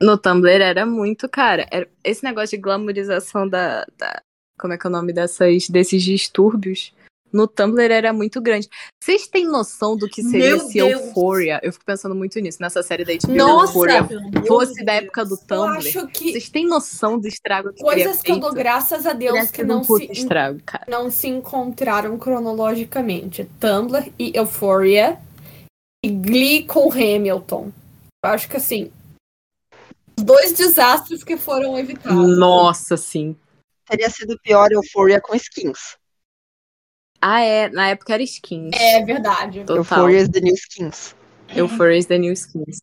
no Tumblr era muito, cara. era- esse negócio de glamourização da, da- Como é que é o nome dessas, desses distúrbios? No Tumblr era muito grande. Vocês têm noção do que seria
Meu
se
Deus.
Euphoria? Eu fico pensando muito nisso, nessa série da HBO
Nossa,
Euphoria. Fosse da época do
Eu
Tumblr.
acho que
Vocês têm noção do estrago que
coisas que eu dou graças a Deus que não
um
se,
estrago, cara.
não se encontraram cronologicamente. Tumblr e Euphoria e Glee com Hamilton. Eu acho que assim, os dois desastres que foram evitados.
Nossa, sim.
Teria sido pior Euphoria com skins.
Ah, é. Na época era skins.
É verdade.
Total.
Euphoria is the new skins.
Euphoria is the new skins.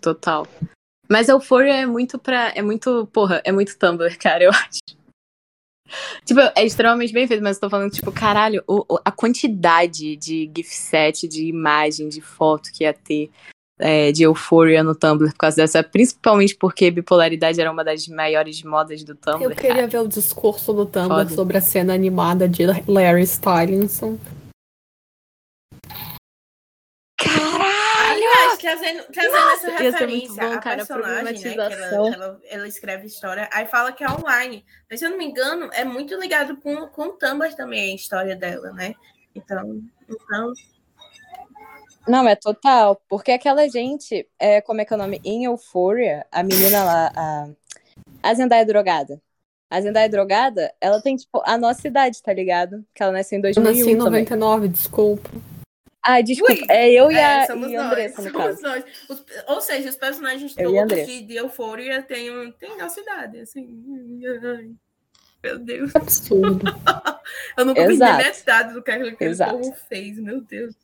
Total. Mas Euphoria é muito pra. É muito. Porra, é muito Tumblr, cara, eu acho. Tipo, é extremamente bem feito, mas eu tô falando, tipo, caralho, o- o- a quantidade de GIF set, de imagem, de foto que ia ter é, de euforia no Tumblr por causa dessa, principalmente porque bipolaridade era uma das maiores modas do Tumblr.
Eu queria
cara.
ver o discurso do Tumblr
Foda.
sobre a cena animada de Larry Stylinson.
Caralho! Trazendo, tá
trazendo tá essa
referência
a
personagem, né, ela, ela, ela, escreve história, aí fala que é online. Mas se eu não me engano, é muito ligado com, com o Tumblr também, a história dela, né? Então, então
não, é total. Porque aquela gente, é, como é que é o nome? Em Euphoria, a menina lá, a, a Zendaya drogada. A Zendaya drogada, ela tem, tipo, a nossa idade, tá ligado? Que ela nasceu em
Eu
2001
nasci em
também.
99, desculpa.
Ah, desculpa.
Ui,
é eu e
é,
a,
somos
e
nós,
Andressa, no
somos nós. Os- ou seja, os personagens
Eu a
todos de, de Euphoria têm, um- têm nossa idade, assim. Ai, Meu Deus.
Absurdo.
Eu nunca vi
Exato.
metade do que aquele
Exato.
povo fez, meu Deus.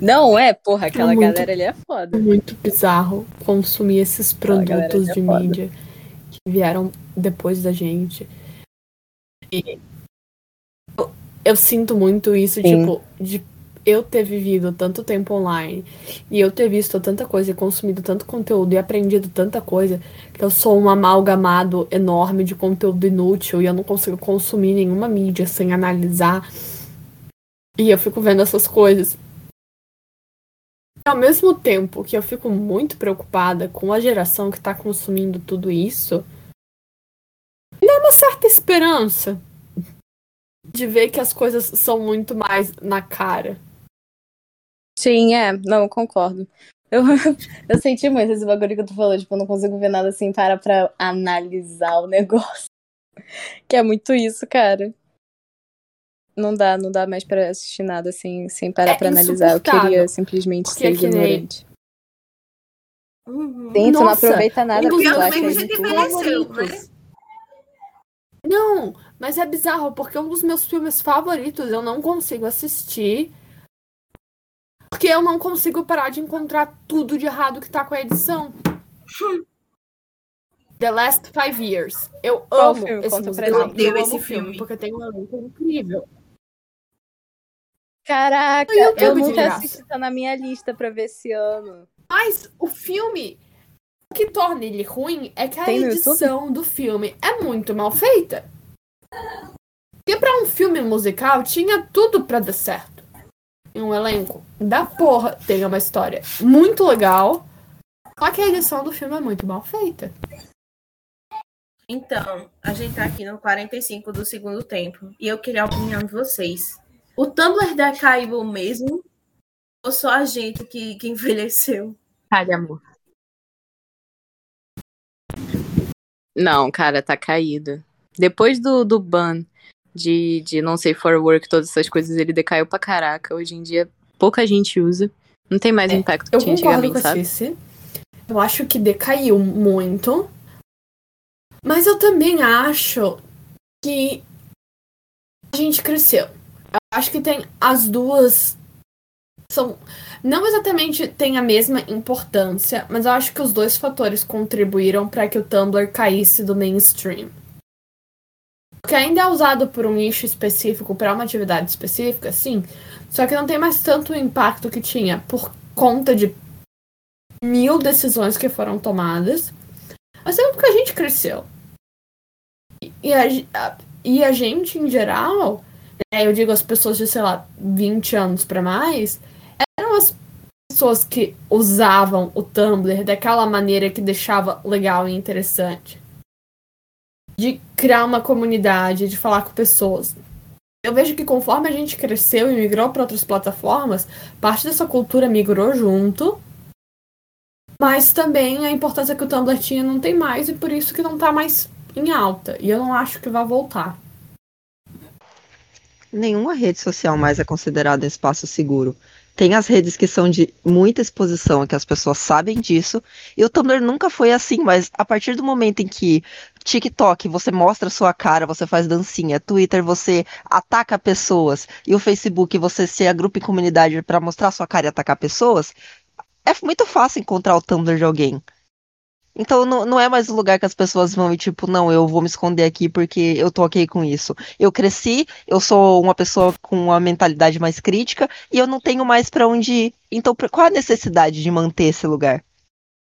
Não, é, porra, aquela
muito-
galera ali é foda.
muito bizarro consumir esses produtos
é
de
foda.
mídia que vieram depois da gente. E eu, eu sinto muito isso,
Sim.
tipo, de eu ter vivido tanto tempo online e eu ter visto tanta coisa e consumido tanto conteúdo e aprendido tanta coisa que eu sou um amalgamado enorme de conteúdo inútil e eu não consigo consumir nenhuma mídia sem analisar. E eu fico vendo essas coisas. Ao mesmo tempo que eu fico muito preocupada com a geração que tá consumindo tudo isso, me dá uma certa esperança de ver que as coisas são muito mais na cara.
Sim, é, não, concordo. Eu, eu senti muito esse bagulho que tu falou, tipo, eu não consigo ver nada assim para pra analisar o negócio. Que é muito isso, cara. Não dá, não dá mais pra assistir nada assim, sem parar
É
pra analisar. Eu queria simplesmente
porque
ser
é que nem-
ignorante.
Uhum.
Sim, tu não
Nossa,
aproveita nada
dos
porque
meus
acha
filmes
que
envelheceu, né?
Não, mas é bizarro, porque um dos meus filmes favoritos eu não consigo assistir. Porque eu não consigo parar de encontrar tudo de errado que tá com a edição. The Last Five Years. Eu
Qual
amo
filme?
esse musical.
gente.
Eu
Eu
amo
esse
filme,
filme.
porque tem um elenco incrível.
Caraca, eu
de
nunca
graça.
assisti, tá na minha lista pra ver esse ano.
Mas o filme, o que torna ele ruim é que a
Tem
edição do filme é muito mal feita. Porque pra um filme musical tinha tudo pra dar certo. Em um elenco da porra tem uma história muito legal. Só que a edição do filme é muito mal feita.
Então, a gente tá aqui no 45 do segundo tempo. E eu queria a opinião de vocês. O Tumblr decaiu mesmo? Ou só a gente que, que envelheceu?
Cara, amor. Não, cara, tá caído. Depois do, do ban de, de não sei for work, todas essas coisas, ele decaiu pra caraca. Hoje em dia, pouca gente usa. Não tem mais
É,
impacto que
Eu
tinha
concordo
antigamente,
com a
sabe?
Cici. Eu acho que decaiu muito. Mas eu também acho que a gente cresceu. Acho que tem as duas. São. Não exatamente tem a mesma importância, mas eu acho que os dois fatores contribuíram para que o Tumblr caísse do mainstream. Porque ainda é usado por um nicho específico, para uma atividade específica, sim. Só que não tem mais tanto impacto que tinha por conta de mil decisões que foram tomadas. Mas também porque a gente cresceu. E- a- e a gente, em geral, né, eu digo as pessoas de, sei lá, 20 anos pra mais, eram as pessoas que usavam o Tumblr daquela maneira que deixava legal e interessante. De criar uma comunidade, de falar com pessoas. Eu vejo que conforme a gente cresceu e migrou para outras plataformas, parte dessa cultura migrou junto. Mas também a importância que o Tumblr tinha não tem mais, e por isso que não tá mais em alta. E eu não acho que vai voltar.
Nenhuma rede social mais é considerada um espaço seguro. Tem as redes que são de muita exposição, que as pessoas sabem disso, e o Tumblr nunca foi assim, mas a partir do momento em que TikTok você mostra sua cara, você faz dancinha, Twitter você ataca pessoas, e o Facebook você se agrupa em comunidade para mostrar sua cara e atacar pessoas, é muito fácil encontrar o Tumblr de alguém. Então não, não é mais o lugar que as pessoas vão e tipo, não, eu vou me esconder aqui porque eu tô ok com isso. Eu cresci, eu sou uma pessoa com uma mentalidade mais crítica e eu não tenho mais pra onde ir. Então qual a necessidade de manter esse lugar?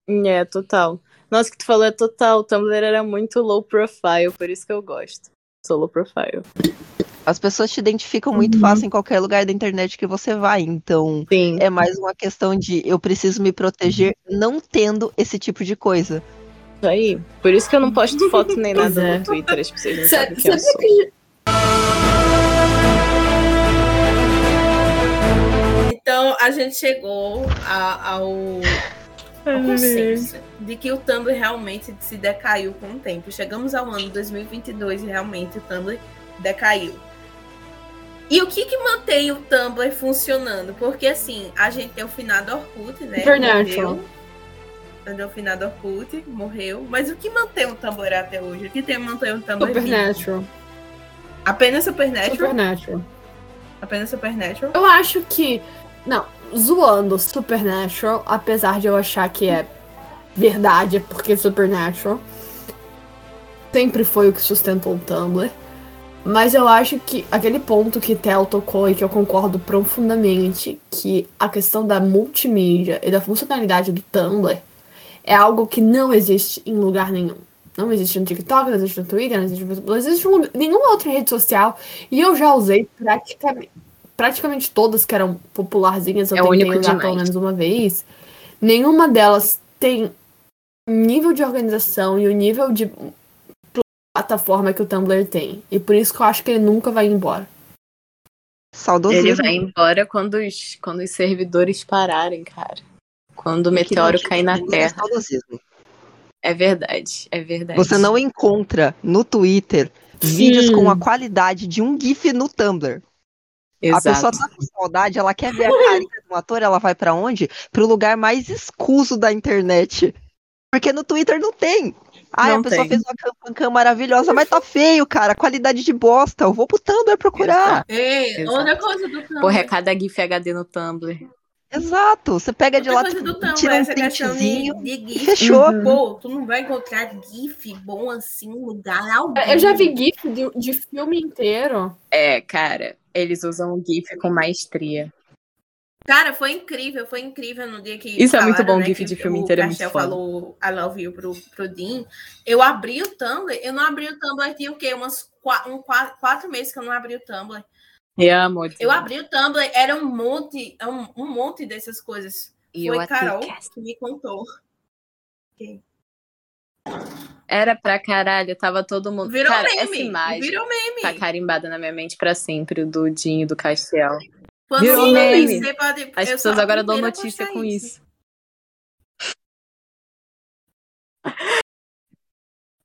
É, total. Nossa, que tu falou é total. O Tumblr era muito low profile, por isso que eu gosto. Solo profile.
As pessoas te identificam muito
Uhum.
fácil em qualquer lugar da internet que você vai. Então,
Sim.
é mais uma questão de eu preciso me proteger não tendo esse tipo de coisa.
Isso aí. Por isso que eu não posto foto nem nada
é.
no Twitter, as pessoas não
Sa-
sabem quem eu sou.
que
Então a gente chegou a- ao, consenso de que o Tumblr realmente se decaiu com o tempo. Chegamos ao ano 2022 e realmente o Tumblr decaiu. E o que que mantém o Tumblr funcionando? Porque assim, a gente tem o finado Orkut, né?
Supernatural.
Morreu. O finado Orkut morreu. Mas o que mantém o Tumblr até hoje? O que tem mantém o Tumblr vivo?
Supernatural.
Apenas Supernatural?
Supernatural.
Apenas Supernatural?
Eu acho que. Não, zoando Supernatural, apesar de eu achar que é verdade, porque Supernatural sempre foi o que sustentou o Tumblr. Mas eu acho que aquele ponto que Tel tocou e que eu concordo profundamente, que a questão da multimídia e da funcionalidade do Tumblr é algo que não existe em lugar nenhum. Não existe no TikTok, não existe no Twitter, não existe, não existe em nenhuma outra rede social. E eu já usei praticamente, praticamente todas que eram popularzinhas. Eu
É
tentei
único
usar
demais.
pelo menos uma vez. Nenhuma delas tem o nível de organização e o nível de plataforma que o Tumblr tem. E por isso que eu acho que ele nunca vai embora.
Ele
Saudosismo.
vai embora quando os, quando os servidores pararem, cara. Quando o meteoro
te
cair na
ao
Terra.
saudosismo.
É verdade, é verdade.
Você não encontra no Twitter vídeos com a qualidade de um GIF no Tumblr. A pessoa
Exato.
tá com saudade, ela quer ver a carinha do ator, ela vai pra onde? Pro lugar mais escuso da internet. Porque no Twitter não tem.
Não
a pessoa
tem.
fez uma campanha maravilhosa, mas tá feio, cara. Qualidade de bosta. Eu vou pro Tumblr procurar.
Ei,
Exato.
outra coisa do Tumblr.
Porra, é cada GIF HD no Tumblr.
Exato. Você pega de
Outra
lá,
coisa do
tipo,
Tumblr,
tira um
de, de
e
GIF.
fechou.
Uhum.
Pô, tu não vai encontrar GIF bom assim em lugar algum.
Eu já vi GIF de, de filme inteiro.
É, cara, eles usam o GIF com maestria.
Cara, foi incrível, foi incrível no dia que.
Isso é muito
falaram,
bom,
né,
GIF de filme
o
inteiro é muito
Castell
foda.
falou I love you pro, pro Dean. Eu abri o Tumblr, eu não abri o Tumblr, tinha o quê? Umas um, qua- quatro meses que eu não abri o Tumblr.
E amor.
Eu abri o Tumblr, era um monte, um, um monte dessas coisas.
E
Foi Carol que me contou.
Era pra caralho, tava todo mundo.
Virou
cara, essa
meme.
imagem
Virou meme.
tá carimbada na minha mente pra sempre, o do Dinho e do Castiel.
Quando
Virou meme.
você pode-
As
eu
pessoas agora dão notícia com isso.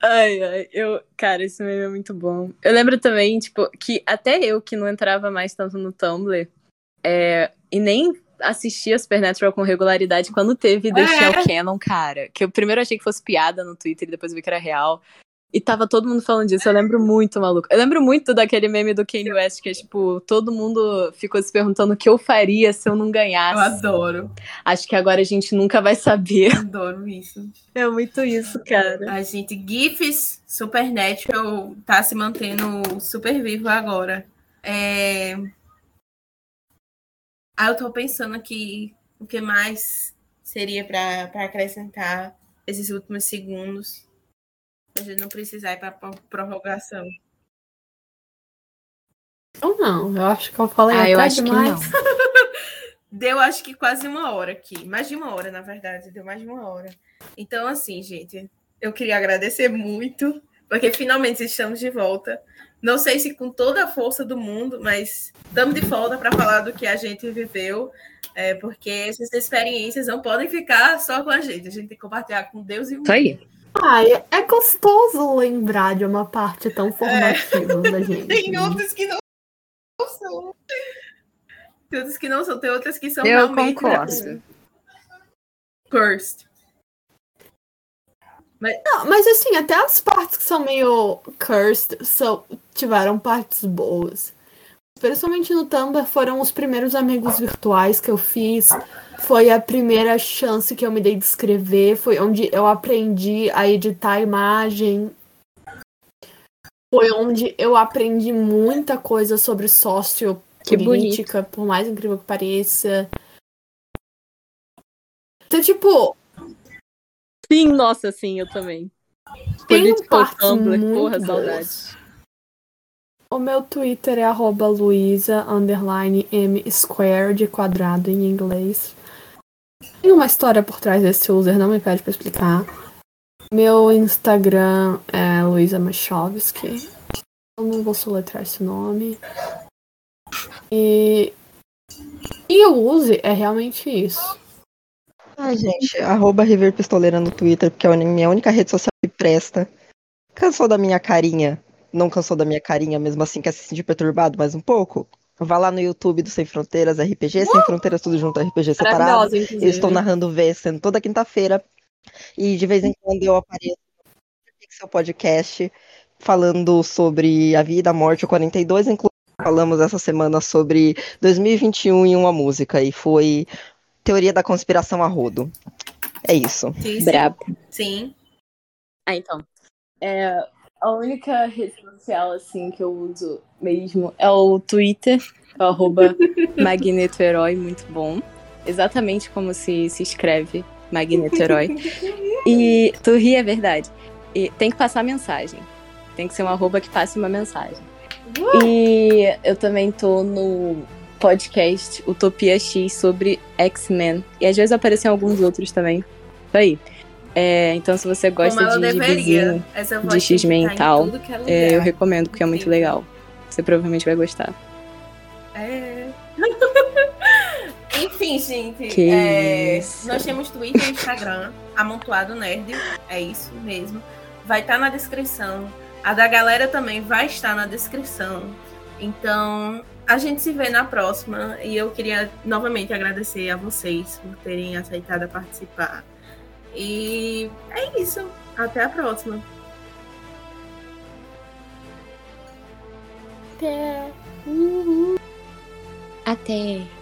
Ai, ai, eu, cara, esse meme é muito bom. Eu lembro também, tipo, que até eu que não entrava mais tanto no Tumblr, é, e nem assistia Supernatural com regularidade, quando teve The
É.
Shell Canon, cara, que eu primeiro achei que fosse piada no Twitter e depois vi que era real. E tava todo mundo falando disso, eu lembro muito, maluco. Eu lembro muito daquele meme do Kanye West, que é tipo, todo mundo ficou se perguntando o que eu faria se eu não
Eu
ganhasse.
adoro,
Acho que agora a gente nunca vai saber.
adoro isso.
É muito isso, cara.
A gente, GIFs, Supernatural tá se mantendo super vivo agora. É... Ah, eu tô pensando aqui o que mais seria pra pra acrescentar esses últimos segundos. A gente não precisar ir pra pra prorrogação.
Ou não, eu acho que eu falei
Ah,
até
eu acho que
demais.
não.
Deu, acho que quase uma hora aqui. Mais de uma hora, na verdade. Deu mais de uma hora. Então, assim, gente, eu queria agradecer muito, porque finalmente estamos de volta. Não sei se com toda a força do mundo, mas estamos de volta para falar do que a gente viveu, é, porque essas experiências não podem ficar só com a gente. A gente tem que compartilhar com Deus e o mundo.
Isso aí.
Ai, é gostoso lembrar de uma parte tão formativa da gente.
Tem outras que não são. Tem outras que não são, tem outras que são
Eu
realmente
concordo.
cursed.
Não, mas assim, até as partes que são meio cursed são, tiveram partes boas. Principalmente no Tumblr foram os primeiros amigos virtuais que eu fiz. Foi a primeira chance que eu me dei de escrever. Foi onde eu aprendi a editar a imagem. Foi onde eu aprendi muita coisa sobre sociopolítica, por mais incrível que pareça. Então, tipo,
Sim, nossa, sim, eu também.
Tem
Political
partes
Tumblr,
muito
porra, saudade.
O meu Twitter é arroba underline M square, de quadrado em inglês. Tem uma história por trás desse user, não me pede pra explicar. Meu Instagram é Luísa Machovski. Eu não vou soletrar esse nome. E. E o use é realmente isso.
Ai, gente, arroba River Pistoleira no Twitter, porque é a minha única rede social que presta. Cansou da minha carinha? Não cansou da minha carinha, mesmo assim quer se sentir perturbado mais um pouco? Vá lá no YouTube do Sem Fronteiras RPG, Sem Fronteiras tudo junto, RPG separado.
Maravilhosa,
Eu
inclusive.
estou narrando sendo toda quinta-feira. E de vez em quando eu apareço no Pixel Podcast falando sobre a vida, a morte, o 42. Inclusive, falamos essa semana sobre 2021 em uma música. E foi Teoria da Conspiração a Rodo. É isso.
Sim.
Brabo.
Sim.
Ah, então. É, a única rede social, assim, que eu uso mesmo é o Twitter, é o arroba Magneto Herói, muito bom. Exatamente como se, se escreve Magneto Herói. E tu ri, é verdade. E tem que passar mensagem. Tem que ser um arroba que passe uma mensagem. E eu também tô no podcast Utopia X sobre X-Men. E às vezes aparecem alguns outros também. Isso aí. É, então, se você gosta de gibizinho, de X-Men
tá
e tal,
é
é, eu recomendo, porque é muito
Sim.
legal. Você provavelmente vai gostar.
É. Enfim, gente. É. Nós temos Twitter e Instagram, Amontoado Nerd. É isso mesmo. Vai estar na descrição. A da galera também vai estar na descrição. Então, a gente se vê na próxima. E eu queria novamente agradecer a vocês por terem aceitado participar. E é isso. Até a próxima.
Até.
Até!